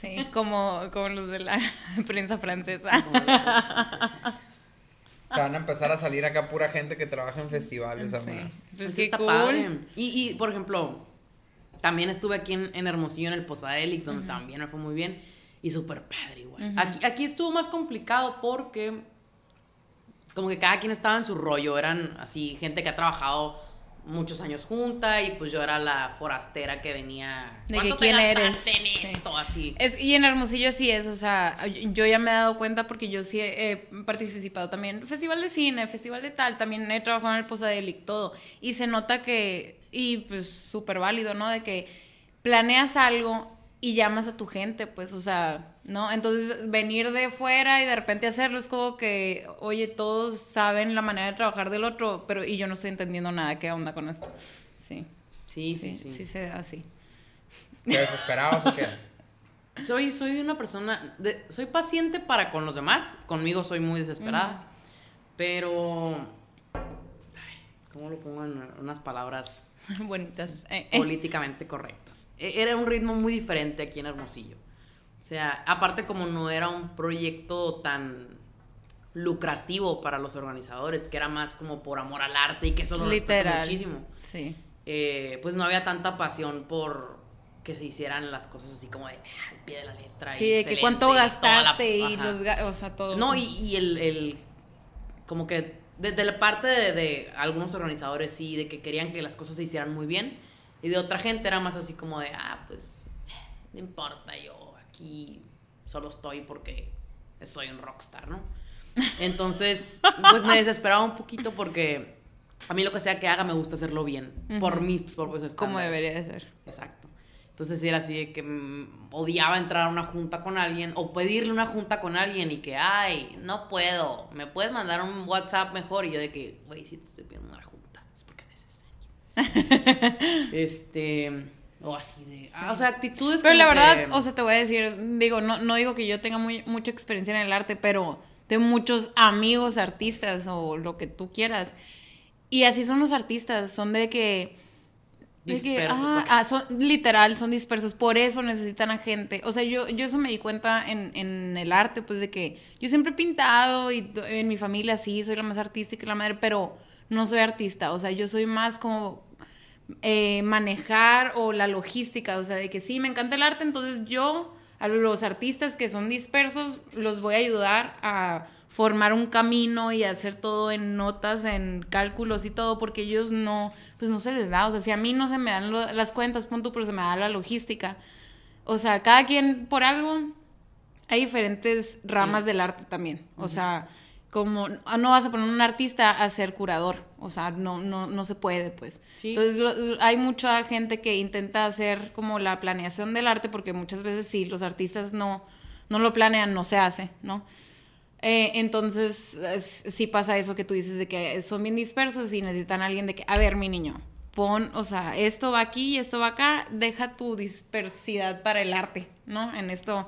Sí, como, como los de la [laughs] prensa francesa. Como de- Te van a empezar a salir acá pura gente que trabaja en festivales, Sí. amiga. Pues Pues qué está cool. padre. Y, y, por ejemplo, también estuve aquí en, en Hermosillo, en el Posadelic, donde también me fue muy bien. Y súper padre igual. Aquí, aquí estuvo más complicado porque como que cada quien estaba en su rollo. Eran así gente que ha trabajado muchos años junta y pues yo era la forastera que venía. De "¿Cuánto que quién eres?" en Sí. esto? Así. Es, y en Hermosillo sí es, o sea, yo ya me he dado cuenta porque yo sí he, he participado también, festival de cine, festival de tal, también he trabajado en el Posadelic, todo, y se nota que, y pues súper válido, ¿no? De que planeas algo y llamas a tu gente, pues, o sea, ¿no? Entonces, venir de fuera y de repente hacerlo es como que, oye, todos saben la manera de trabajar del otro, pero, y yo no estoy entendiendo nada, ¿qué onda con esto? Sí, Sí, sí, sí, sí, sí. se da así. ¿Te desesperabas o qué? [laughs] Soy, soy una persona, de- soy paciente para con los demás, conmigo soy muy desesperada, pero, ay, ¿cómo lo pongo en unas palabras [laughs] Bonitas. Eh, eh. políticamente correctas? E- Era un ritmo muy diferente aquí en Hermosillo. O sea, aparte como no era un proyecto tan lucrativo para los organizadores, que era más como por amor al arte y que eso lo Literal. muchísimo. Sí. eh, pues no había tanta pasión por que se hicieran las cosas así como de ah, al pie de la letra. Sí, de que cuánto la- gastaste y los, o sea, todo. No, y, y el, el- como que desde la parte de, de algunos organizadores sí, de que querían que las cosas se hicieran muy bien, y de otra gente era más así como de, ah, pues, no importa, yo aquí solo estoy porque soy un rockstar, ¿no? Entonces, pues me desesperaba un poquito porque a mí lo que sea que haga me gusta hacerlo bien, por Ujú. mis propios estándares. como debería de ser. Exacto. Entonces era así de que mm, odiaba entrar a una junta con alguien o pedirle una junta con alguien y que, ay, no puedo, me puedes mandar un WhatsApp mejor. Y yo de que, güey, si te estoy pidiendo una junta, es porque es necesario. [laughs] este, o así de, ah, o sea, actitudes Pero la verdad, que- o sea, te voy a decir, digo, no, no digo que yo tenga muy, mucha experiencia en el arte, pero tengo muchos amigos artistas o lo que tú quieras. Y así son los artistas, son de que... de que, Dispersos, ah, ah, son, literal, son dispersos, por eso necesitan a gente. O sea, yo, yo eso me di cuenta en, en el arte, pues de que yo siempre he pintado y en mi familia sí, soy la más artística y la madre, pero no soy artista. O sea, yo soy más como eh, manejar o la logística, o sea, de que sí, me encanta el arte, entonces yo a los artistas que son dispersos los voy a ayudar a formar un camino y hacer todo en notas, en cálculos y todo, porque ellos no, pues no se les da, o sea, si a mí no se me dan lo- las cuentas, punto, pero se me da la logística. O sea, cada quien por algo, hay diferentes ramas del arte también. O sea, como ah, no vas a poner un artista a ser curador. O sea, no, no, no se puede, pues. Sí. Entonces, lo- hay mucha gente que intenta hacer como la planeación del arte, porque muchas veces sí, los artistas no, no lo planean, no se hace, ¿no? Eh, entonces, es- sí pasa eso que tú dices de que son bien dispersos y necesitan a alguien de que, a ver, mi niño, pon, o sea, esto va aquí y esto va acá, deja tu dispersidad para el arte, ¿no? En esto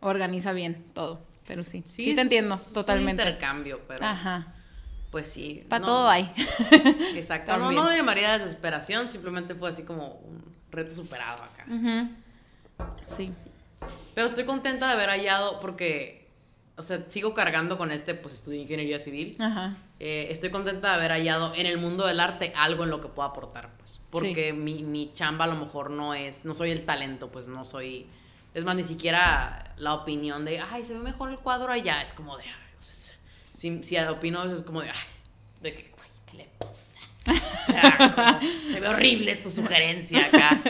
organiza bien todo, pero sí, sí, te entiendo, es un totalmente. intercambio, pero Ajá, pues sí. para no- todo hay. [laughs] Exacto. No, no llamaría desesperación, simplemente fue así como un reto superado acá. Ujú. Sí. Pero estoy contenta de haber hallado porque, o sea, sigo cargando con este, pues estudié ingeniería civil. Ajá. Eh, estoy contenta de haber hallado en el mundo del arte algo en lo que pueda aportar, pues. Porque mi, mi chamba a lo mejor no es, no soy el talento, pues no soy, es más, ni siquiera la opinión de, ay, se ve mejor el cuadro allá, es como de, ay, o sea, si, si opino eso es como de, ay, de que, güey, ¿qué le pasa? O sea, [laughs] como, se ve horrible tu sugerencia acá.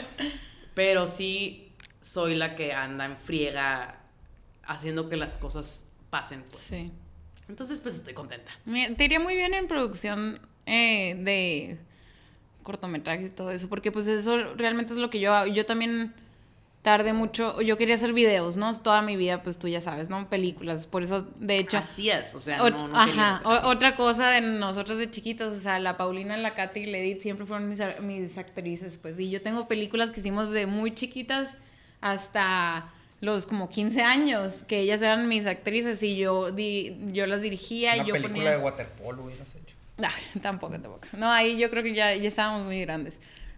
Pero sí, soy la que anda en friega haciendo que las cosas pasen. Pues. Sí. Entonces, pues estoy contenta. Mira, te iría muy bien en producción eh, de cortometrajes y todo eso, porque pues eso realmente es lo que yo hago. Yo también tardé mucho, yo quería hacer videos, ¿no? Toda mi vida, pues tú ya sabes, ¿no? Películas, por eso, de hecho... Hacías, o sea, no, no ajá, o- otra cosa de nosotros de chiquitos, o sea, la Paulina, la Katy y la Edith siempre fueron mis, mis actrices, pues, y yo tengo películas que hicimos de muy chiquitas hasta los como 15 años, que ellas eran mis actrices y yo, di, yo las dirigía y Una yo película ponía... de waterpolo hubieras hecho. Ay, tampoco, tampoco. No, ahí yo creo que ya, ya estábamos muy grandes.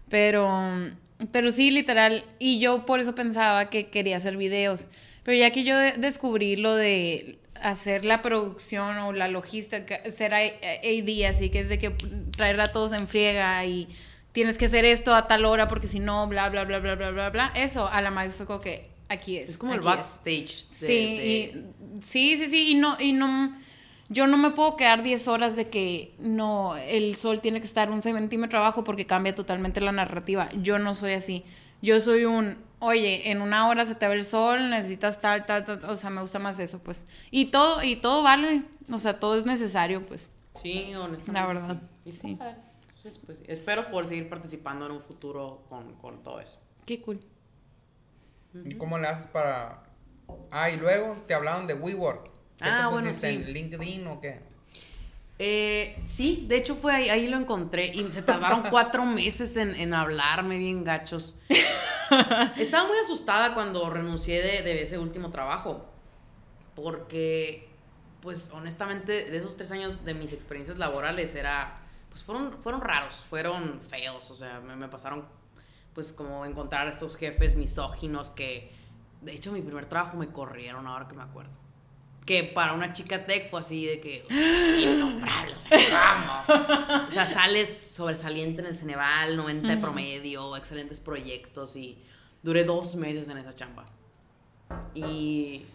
Pero, pero sí, literal. Y yo por eso pensaba que quería hacer videos. Pero ya que yo de- descubrí lo de hacer la producción o la logística, ser AD, así que es de que traer a todos en friega y tienes que hacer esto a tal hora porque si no, bla, bla, bla, bla, bla, bla, bla. Eso a la más fue como que aquí es. Es como el backstage. de- Sí, de- y- sí, sí, sí, y no, y no, yo no me puedo quedar 10 horas de que no, el sol tiene que estar un centímetro abajo porque cambia totalmente la narrativa. Yo no soy así. Yo soy un, oye, en una hora se te ve el sol, necesitas tal, tal, tal, o sea, me gusta más eso, pues. Y todo, y todo vale, o sea, todo es necesario, pues. Sí, honestamente. La verdad, Sí. Sí. padre. Entonces, pues, espero poder seguir participando en un futuro con, con todo eso. Qué cool. ¿Y cómo le haces para...? Ah, y luego te hablaron de WeWork. ¿Qué Ah, te bueno, pusiste sí. en LinkedIn o qué? Eh, sí, de hecho fue ahí, ahí lo encontré y se tardaron [laughs] cuatro meses en, en hablarme bien gachos. [laughs] Estaba muy asustada cuando renuncié de, de ese último trabajo, porque, pues honestamente, de esos tres años de mis experiencias laborales era, pues fueron, fueron raros, fueron feos, o sea, me, me pasaron, pues como encontrar a estos jefes misóginos que, de hecho, mi primer trabajo me corrieron ahora que me acuerdo que para una chica tech fue así de que innombrable, o sea, [gasps] vamos. O sea, sales sobresaliente en el Ceneval, 90 de promedio, excelentes proyectos y duré dos meses en esa chamba. Y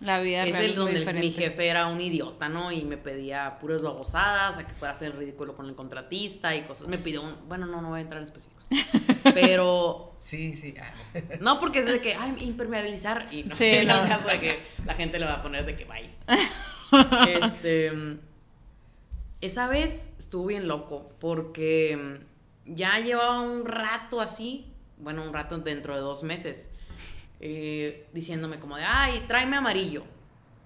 La vida es el donde diferente. mi jefe era un idiota, ¿no? Y me pedía puras babosadas, a que fuera a hacer el ridículo con el contratista y cosas. Me pidió un, bueno, no, no voy a entrar en específicos. [laughs] Pero Sí, sí. ah, [laughs] no porque es de que, ay, impermeabilizar. Y no Sí, sé, en el caso de que la gente le va a poner de que vaya. [laughs] este. Esa vez estuvo bien loco porque mm, ya llevaba un rato así, bueno, un rato dentro de dos meses, eh, diciéndome como de, ay, tráeme amarillo.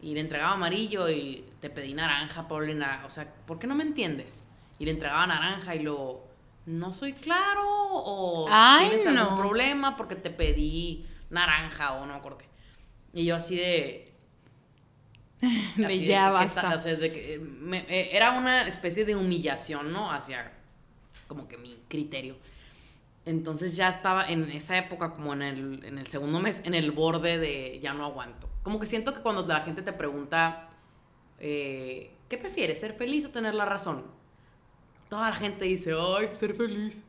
Y le entregaba amarillo y te pedí naranja, Paulina. O sea, ¿por qué no me entiendes? Y le entregaba naranja y luego, no soy claro o Ay, tienes algún no. problema porque te pedí naranja o no me acuerdo qué. Y yo así de... [laughs] De así ya basta. está- o sea, de que, eh, me- eh, era una especie de humillación, ¿no? Hacia como que mi criterio. Entonces ya estaba en esa época, como en el, en el segundo mes, en el borde de ya no aguanto. Como que siento que cuando la gente te pregunta, eh, ¿qué prefieres, ser feliz o tener la razón? Toda la gente dice, ay, ser feliz.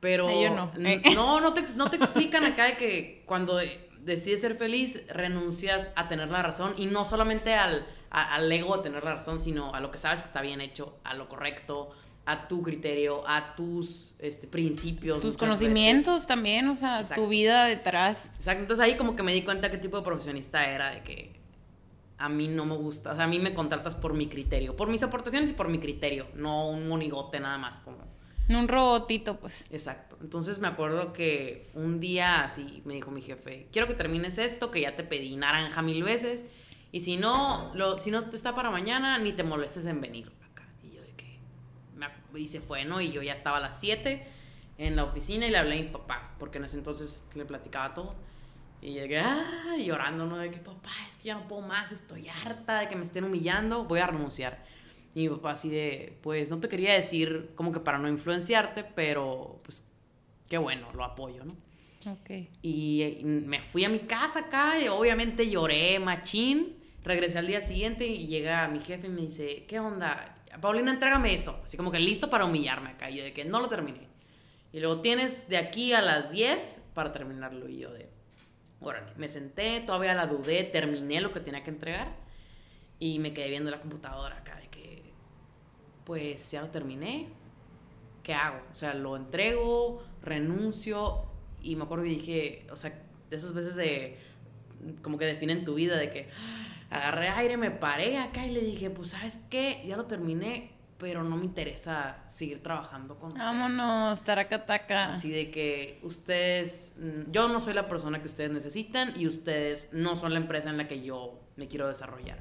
Pero Ay, yo no. Eh. no, no te, no te explican acá de que cuando decides ser feliz, renuncias a tener la razón y no solamente al, a- al ego de tener la razón, sino a lo que sabes que está bien hecho, a lo correcto, a tu criterio, a tus este, principios. Tus conocimientos también, o sea, Exacto. tu vida detrás. veces. Exacto, entonces ahí como que me di cuenta qué tipo de profesionista era, de que a mí no me gusta, o sea, a mí me contratas por mi criterio, por mis aportaciones y por mi criterio, no un monigote nada más como... Un robotito, pues. Exacto. Entonces me acuerdo que un día así me dijo mi jefe, quiero que termines esto, que ya te pedí naranja mil veces, y si no, lo, si no te está para mañana, ni te molestes en venir acá. Y yo de que, me y se fue, ¿no? Y yo ya estaba a las 7 en la oficina y le hablé a mi papá, porque en ese entonces le platicaba todo. Y llegué, ah, llorando, ¿no? De que, papá, es que ya no puedo más, estoy harta de que me estén humillando, voy a renunciar. Y mi papá así de, pues no te quería decir como que para no influenciarte, pero pues qué bueno, lo apoyo, ¿no? Ok. Y eh, me fui a mi casa acá y obviamente lloré, machín. Regresé al día siguiente y llega mi jefe y me dice, ¿qué onda? Paulina, entrégame eso. Así como que listo para humillarme acá. Y yo de que no lo terminé. Y luego tienes de aquí a las 10 para terminarlo. Y yo de, órale, me senté, todavía la dudé, terminé lo que tenía que entregar. Y me quedé viendo la computadora acá de que, pues ya lo terminé. ¿Qué hago? O sea, lo entrego, renuncio. Y me acuerdo que dije, o sea, de esas veces de, como que definen tu vida, de que agarré aire, me paré acá y le dije, pues, ¿sabes qué? Ya lo terminé, pero no me interesa seguir trabajando con ustedes. Vámonos, taracataca. Así de que ustedes, mm, yo no soy la persona que ustedes necesitan y ustedes no son la empresa en la que yo me quiero desarrollar.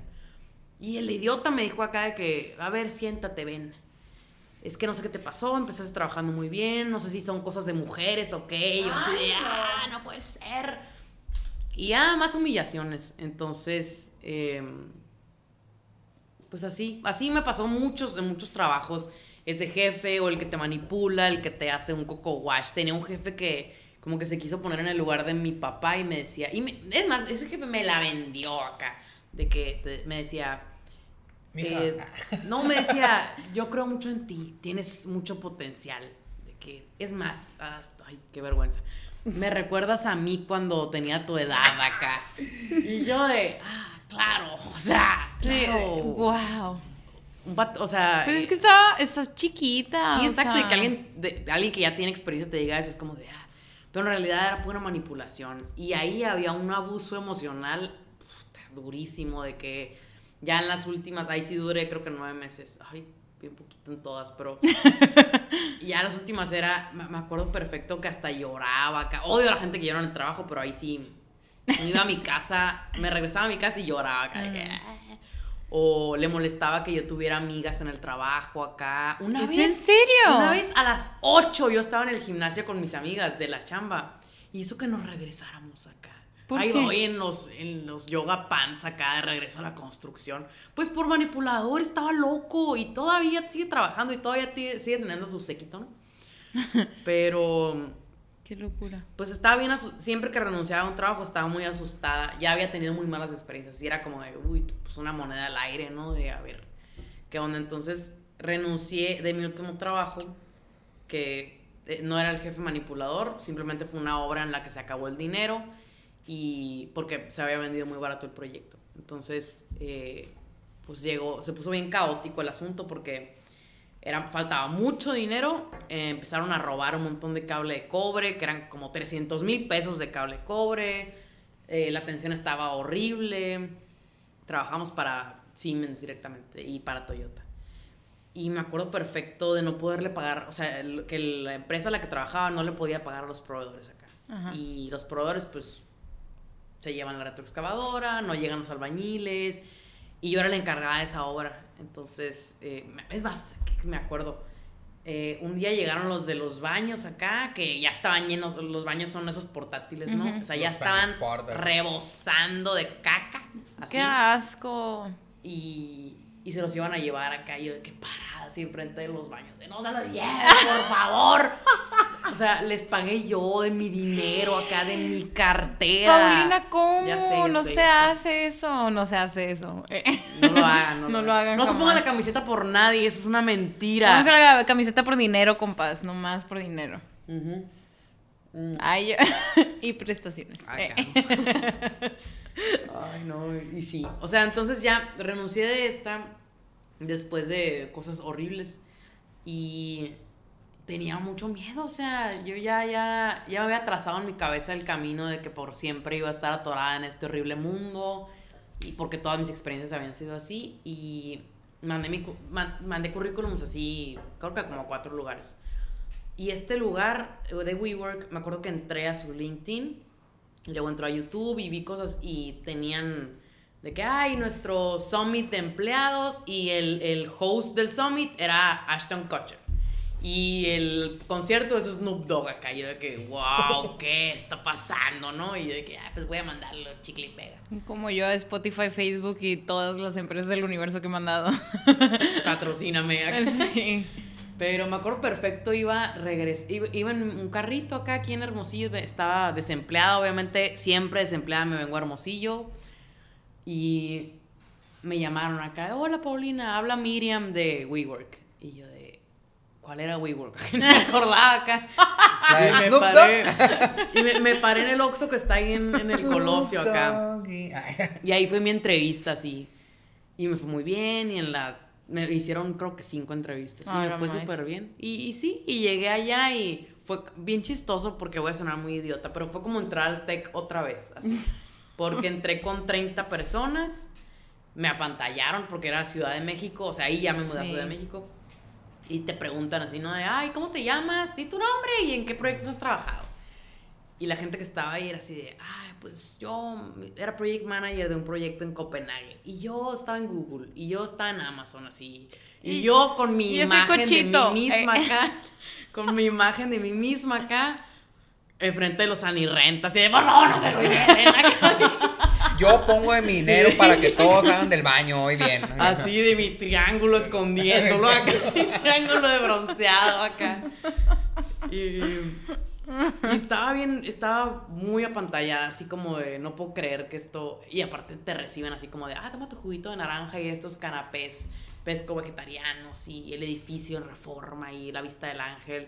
Y el idiota me dijo acá de que, a ver, siéntate, ven. Es que no sé qué te pasó, empezaste trabajando muy bien, no sé si son cosas de mujeres o qué. Yo así de, ah, no puede ser. Y ya, más humillaciones. Entonces, em, pues así, así me pasó muchos, de muchos trabajos. Ese jefe o el que te manipula, el que te hace un coco wash. Tenía un jefe que como que se quiso poner en el lugar de mi papá y me decía, y me- es más, ese jefe me la vendió acá, de que te- me decía, eh, no, me decía, yo creo mucho en ti, tienes mucho potencial, de que, es más, ah, ay, qué vergüenza. Me recuerdas a mí cuando tenía tu edad acá. Y yo de, ah, claro, o sea, Sí, claro. wow. Un vato, o sea, Pues es eh, que está, estás chiquita. Sí, o exacto, sea. y que alguien, de- alguien que ya tiene experiencia te diga eso, es como de, ah, pero en realidad era pura manipulación. Y ahí había un abuso emocional durísimo, de que ya en las últimas, ahí sí duré creo que nueve meses, ay, bien poquito en todas, pero [laughs] ya las últimas era, me acuerdo perfecto que hasta lloraba, odio a la gente que llora en el trabajo, pero ahí sí, me iba a mi casa, me regresaba a mi casa y lloraba acá, Mm. "Ah". o le molestaba que yo tuviera amigas en el trabajo acá. Una ¿Es vez, en serio? Una vez a las 8 yo estaba en el gimnasio con mis amigas de la chamba y hizo que nos regresáramos acá. ¿Por Ahí qué? voy en los, en los yoga pants acá de regreso a la construcción. Pues por manipulador, estaba loco y todavía sigue trabajando y todavía sigue teniendo su séquito, ¿no? [laughs] Pero Qué locura. pues estaba bien, asu- siempre que renunciaba a un trabajo estaba muy asustada, ya había tenido muy malas experiencias y era como de, uy, pues una moneda al aire, ¿no? De a ver, ¿qué onda? Entonces renuncié de mi último trabajo, que eh, no era el jefe manipulador, simplemente fue una obra en la que se acabó el dinero y porque se había vendido muy barato el proyecto. Entonces, eh, pues llegó, se puso bien caótico el asunto porque era, faltaba mucho dinero, eh, empezaron a robar un montón de cable de cobre, que eran como 300 mil pesos de cable de cobre, eh, la atención estaba horrible, trabajamos para Siemens directamente y para Toyota. Y me acuerdo perfecto de no poderle pagar, o sea, el- que la empresa a la que trabajaba no le podía pagar a los proveedores acá. Ajá. Y los proveedores pues se llevan la retroexcavadora, no llegan los albañiles, y yo era la encargada de esa obra. Entonces, eh, es más, me acuerdo, eh, un día llegaron los de los baños acá, que ya estaban llenos, los baños son esos portátiles, ¿no? O sea, ya Los estaban rebosando de caca, así, Qué asco. y, y se los iban a llevar acá, y yo de que parada así enfrente de los baños, de no se los lleven, por favor. O sea, les pagué yo de mi dinero acá, de mi cartera. Paulina, ¿cómo? Ya sé, ya no sé, se hace eso. No se hace eso. No lo hagan, no, [laughs] No lo hagan No se pongan la camiseta por nadie, eso es una mentira. A la camiseta por dinero, compas. No más por dinero. Ujú. Mm. Ay, [laughs] y prestaciones. Ay, cabrón. [laughs] Ay, no, y sí. O sea, entonces ya renuncié de esta después de cosas horribles y tenía mucho miedo, o sea, yo ya, ya, ya había trazado en mi cabeza el camino de que por siempre iba a estar atorada en este horrible mundo y porque todas mis experiencias habían sido así y mandé, mi, mandé currículums así, creo que como cuatro lugares. Y este lugar de WeWork, me acuerdo que entré a su LinkedIn, luego entré a YouTube y vi cosas y tenían de que, ay, nuestro summit de empleados y el, el host del summit era Ashton Kutcher. Y el concierto es Snoop Dogg acá. Y yo de que, wow, [laughs] ¿qué está pasando, no? Y yo de que, ah, pues voy a mandarlo chicle y pega. Como yo, Spotify, Facebook y todas las empresas del universo que he mandado. [laughs] Patrocíname acá. sí. Pero me acuerdo perfecto, iba, regres iba, iba en un carrito acá aquí en Hermosillo, estaba desempleada, obviamente, siempre desempleada me vengo a Hermosillo. Y me llamaron acá, hola Paulina, habla Miriam de WeWork. Y yo de, ¿cuál era WeWork? [laughs] me acordaba acá. [laughs] Y me paré, [laughs] y me, me paré en el Oxxo que está ahí en, en el Colosio acá. Y ahí fue mi entrevista, así. Y me fue muy bien. Y en la. Me hicieron, creo que cinco entrevistas. Y Ay, me no fue súper bien. Y, y sí, y llegué allá y fue bien chistoso porque voy a sonar muy idiota, pero fue como entrar al tech otra vez, así. Porque entré con 30 personas, me apantallaron porque era Ciudad de México, o sea, ahí ya me mudé a. Ciudad de México. Y te preguntan así, ¿no? De, ay, ¿cómo te llamas? Di tu nombre y en qué proyectos has trabajado. Y la gente que estaba ahí era así de, ay, pues yo era project manager de un proyecto en Copenhague. Y yo estaba en Google. Y yo estaba en Amazon, así. Y, Y- yo con mi imagen de mí misma eh. acá. Con mi imagen de mí misma acá. Enfrente de los anirrentas. Y de, por favor, no se lo lleven [laughs] acá". Yo pongo de mi dinero para que todos hagan del baño hoy bien. [laughs] Así de mi triángulo escondiéndolo acá. [laughs] mi triángulo de bronceado acá. Y, y estaba bien, estaba muy apantallada, así como de no puedo creer que esto. Y aparte te reciben así como de, ah, toma tu juguito de naranja y estos canapés pesco vegetarianos y el edificio en reforma y la vista del ángel.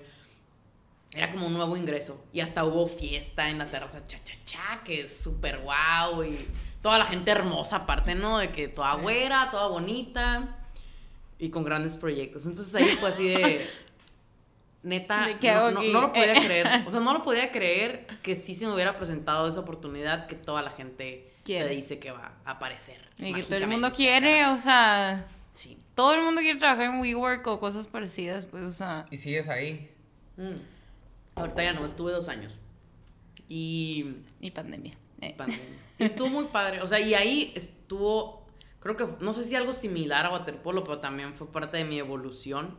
Era como un nuevo ingreso. Y hasta hubo fiesta en la terraza cha cha cha, que es súper guau. Y toda la gente hermosa, aparte, ¿no? De que toda güera, toda bonita. Y con grandes proyectos. Entonces ahí fue así de. [laughs] Neta, ¿De qué no, lo podía creer. [laughs] O sea, no lo podía creer que sí se me hubiera presentado esa oportunidad que toda la gente Quiere. te dice que va a aparecer. Y que todo el mundo quiere, o sea, Sí. todo el mundo quiere trabajar en WeWork o cosas parecidas, pues, o sea, Y sigues ahí. Mm. Ahorita ya no, estuve dos años. Y y pandemia. eh. pandemia. Y [laughs] estuvo muy padre. O sea, y ahí estuvo, creo que, no sé si algo similar a waterpolo, pero también fue parte de mi evolución.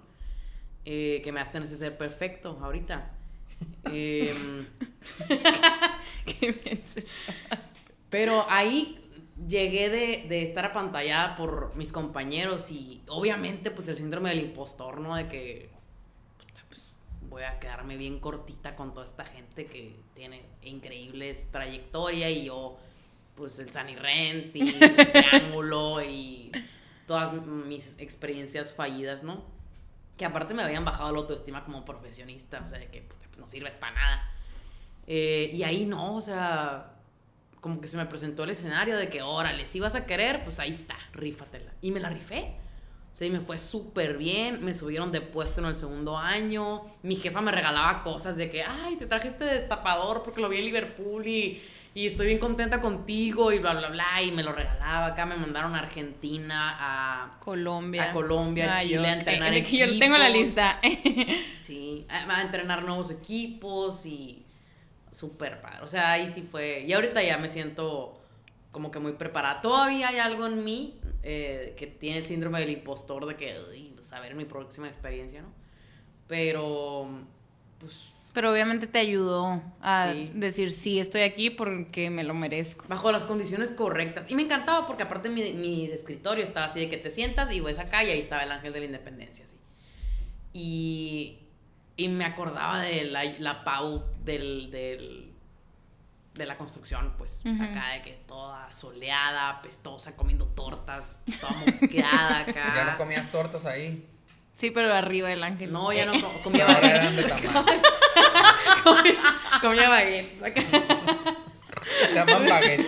eh, que me hacen ese ser perfecto ahorita. [laughs] Em, [laughs] pero ahí llegué de, de estar apantallada por mis compañeros y obviamente pues el síndrome del impostor, ¿no? De que voy a quedarme bien cortita con toda esta gente que tiene increíbles trayectoria y yo pues el Sunny Rent y el [laughs] Triángulo y todas mis experiencias fallidas, ¿no? Que aparte me habían bajado la autoestima como profesionista, o sea, de que puta, pues, no sirves para nada. Eh, y ahí no, o sea, como que se me presentó el escenario de que, órale, si vas a querer, pues ahí está, rífatela. Y me la rifé. Y me fue súper bien, me subieron de puesto en el segundo año, mi jefa me regalaba cosas de que, ay, te traje este destapador porque lo vi en Liverpool y, y estoy bien contenta contigo y bla, bla, bla, y me lo regalaba. Acá me mandaron a Argentina, a, Colombia. A Colombia, Chile, a entrenar eh, que yo tengo la equipos. lista. [laughs] Sí, a, a entrenar nuevos equipos y súper padre. O sea, ahí sí fue. Y ahorita ya me siento como que muy preparada. Todavía hay algo en mí eh, que tiene el síndrome del impostor de que, uy, pues, mi próxima experiencia, ¿no? Pero, pues, Pero obviamente te ayudó a Sí. decir, sí, estoy aquí porque me lo merezco. bajo las condiciones correctas. Y me encantaba porque aparte mi, mi escritorio estaba así de que te sientas y ves acá y ahí estaba el ángel de la independencia, así. Y, y me acordaba de la, la Pau del, del, de la construcción, pues, acá de que toda soleada, apestosa, comiendo tortas, toda mosqueada [laughs] acá. Ya no comías tortas ahí. Sí, pero arriba del ángel. No, ya no [laughs] comía baguettes. de tamal. comía baguettes [laughs] acá. Se llaman baguettes.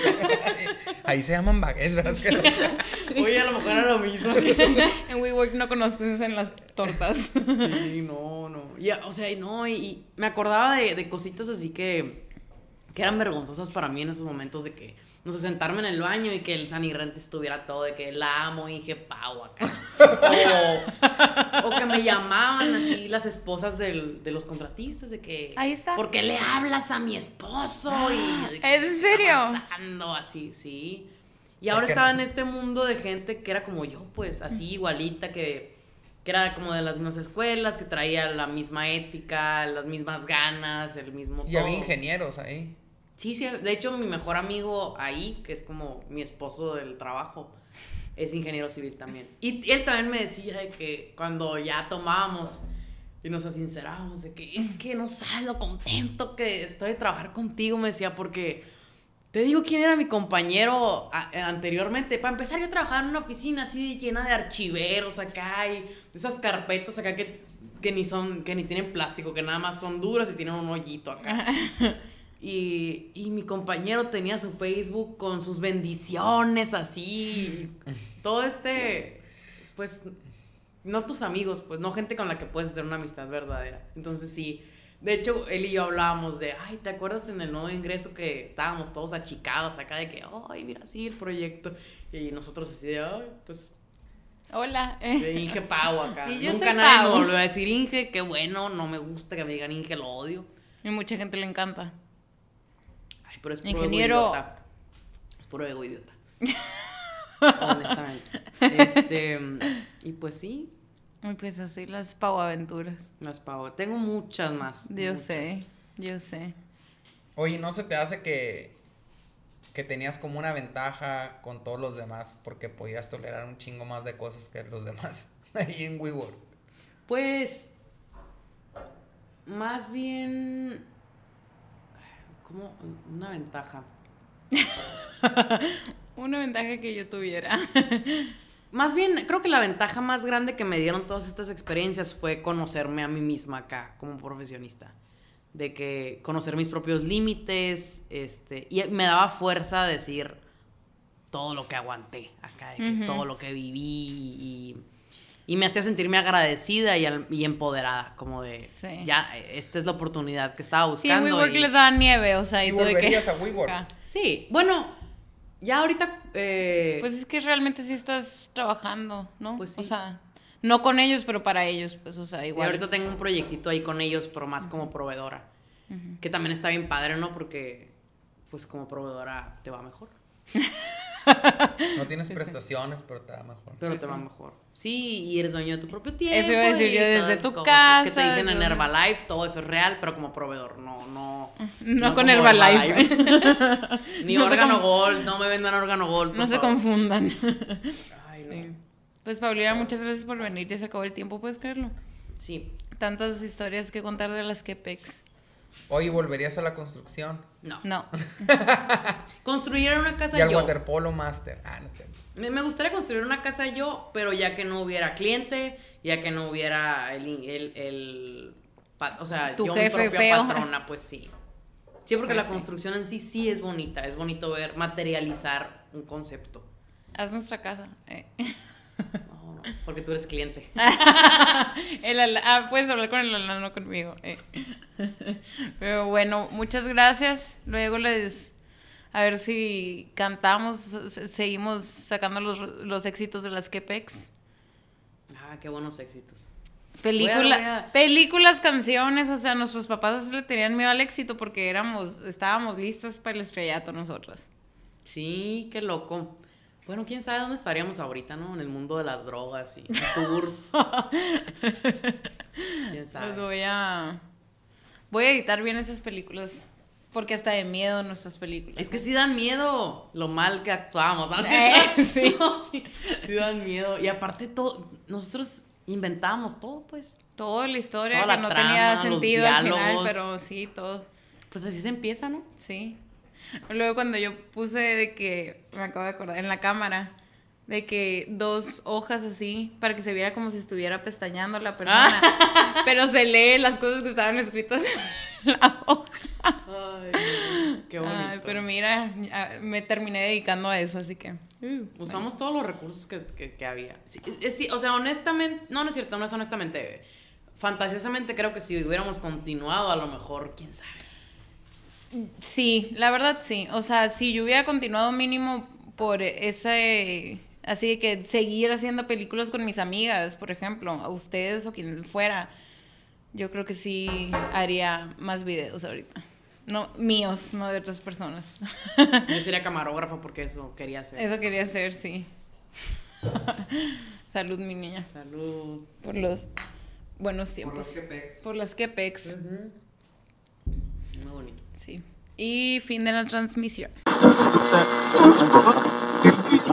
Ahí se llaman baguettes, ¿verdad? Oye, a lo mejor era lo mismo. En WeWork no conozco en las tortas. Sí, no, no. Y, o sea, y no, y, y me acordaba de, de cositas así que, que eran vergonzosas para mí en esos momentos de que, no sé, sentarme en el baño y que el sanirrente estuviera todo, de que la amo y dije pau acá. O, o que me llamaban así las esposas del- de los contratistas de que... Ahí está. ¿Por qué le hablas a mi esposo? Y ¿Es en ¿qué serio? pasando? Así, sí. Y ahora estaba no? en este mundo de gente que era como yo, pues, así igualita, que, que era como de las mismas escuelas, que traía la misma ética, las mismas ganas, el mismo Y había ingenieros ahí. Sí, sí, de hecho mi mejor amigo ahí, que es como mi esposo del trabajo, es ingeniero civil también. Y él también me decía de que cuando ya tomábamos y nos sincerábamos de que es que no sabes lo contento que estoy de trabajar contigo, me decía, porque te digo quién era mi compañero anteriormente. Para empezar, yo trabajaba en una oficina así llena de archiveros acá y esas carpetas acá que, que ni son, que ni tienen plástico, que nada más son duras y tienen un hoyito acá. [laughs] Y, y mi compañero tenía su Facebook con sus bendiciones así. Todo este, pues, no tus amigos, pues, no gente con la que puedes hacer una amistad verdadera. Entonces sí, De hecho, él y yo hablábamos de, ay, ¿te acuerdas en el nuevo ingreso que estábamos todos achicados acá de que, ay, mira, sí, el proyecto? Y nosotros así de, ay, pues, Hola. de Inge Pau acá. [laughs] Y yo Nunca nadie me volvió a decir Inge, qué bueno, no me gusta que me digan Inge, lo odio. Y mucha gente le encanta. Pero es puro Ingeniero. ego idiota. Es puro ego idiota. Honestamente. Este, y pues sí, Y pues así las Pau aventuras. las Pau. Tengo muchas más. Yo muchas. sé, yo sé. Oye, ¿no se te hace que, que tenías como una ventaja con todos los demás porque podías tolerar un chingo más de cosas que los demás [laughs] ahí en WeWork? Pues, más bien, como una ventaja. [laughs] Una ventaja que yo tuviera. [laughs] Más bien, creo que la ventaja más grande que me dieron todas estas experiencias fue conocerme a mí misma acá como profesionista. De que conocer mis propios límites, este, y me daba fuerza decir todo lo que aguanté acá, de que Ujú. todo lo que viví y, y me hacía sentirme agradecida y, al- y empoderada, como de, Sí. ya, esta es la oportunidad que estaba Sí, buscando. WeWork y- les daba nieve, o sea, y, ¿Y tuve que... volverías a WeWork? Acá. Sí, bueno, ya ahorita... eh, Pues es que realmente sí estás trabajando, ¿no? Pues sí. O sea, no con ellos, pero para ellos, pues, o sea, Sí, igual. ahorita tengo un proyectito ahí con ellos, pero más como proveedora. Ujú. Que también está bien padre, ¿no? Porque, pues como proveedora te va mejor. [laughs] [laughs] No tienes prestaciones, pero te da mejor. Pero te va mejor. Sí, y eres dueño de tu propio tiempo. Eso iba a decir yo, desde tu cosas Que te casa, dicen en Herbalife, todo eso es real, pero como proveedor, no, no. [laughs] No, con Herbalife. [laughs] Ni No órgano Gold, no me vendan órgano Gold. No se confundan. Ay, no. Sí. Pues Paulina, muchas gracias por venir. Ya se acabó el tiempo, ¿puedes creerlo? Sí. Tantas historias que contar de las Kepex. Oye, ¿volverías a la construcción? No. No. [laughs] Construir una casa Y al yo. waterpolo master. Ah, no sé. Me, me gustaría construir una casa yo, pero ya que no hubiera cliente, ya que no hubiera el, el, el o sea, Tu yo jefe mi propia feo. patrona, pues sí. Sí, porque Pues la sí. construcción en sí sí es bonita, es bonito ver materializar un concepto. Haz nuestra casa. eh. No, no, porque tú eres cliente. [laughs] El ah, puedes hablar con el alano conmigo. eh. [laughs] Pero bueno, muchas gracias. Luego les. A ver si cantamos, se- seguimos sacando los, los éxitos de las Kepex. Ah, qué buenos éxitos. Película, Voy a- voy a- películas, canciones, o sea, nuestros papás le tenían miedo al éxito porque éramos, estábamos listas para el estrellato nosotras. Sí, qué loco. Bueno, quién sabe dónde estaríamos ahorita, ¿no? En el mundo de las drogas y [laughs] tours. [laughs] quién Los sabe. voy a voy a editar bien esas películas porque hasta de miedo nuestras películas. Es que sí dan miedo lo mal que actuamos. ¿no? [laughs] Eh, [laughs] sí. No, sí, sí dan miedo. Y aparte, todo, nosotros inventábamos todo, pues. toda la historia Toda que no trama, tenía sentido al final, pero sí, todo. Pues así se empieza, ¿no? Sí. Luego cuando yo puse de que, me acabo de acordar, en la cámara, de que dos hojas así, para que se viera como si estuviera pestañando la persona, [laughs] pero se lee las cosas que estaban escritas en la hoja. Ay, qué bonito. Ay, pero mira, me terminé dedicando a eso, así que... uh, Usamos todos los recursos que, que- que había. Sí, sí, o sea, honestamente, no, no es cierto, no es honestamente. Fantasiosamente creo que si hubiéramos continuado, a lo mejor, quién sabe. Sí, la verdad sí. O sea, si yo hubiera continuado mínimo por ese, así que seguir haciendo películas con mis amigas, por ejemplo, a ustedes o quien fuera, yo creo que sí haría más videos ahorita. No, míos, no de otras personas. [laughs] Yo sería camarógrafa porque eso quería hacer. Eso quería hacer, sí. [laughs] Salud, mi niña, Salud. por los buenos Por tiempos. los Kepex. Por las Kepex, Muy bonito. sí. Y fin de la transmisión. [laughs]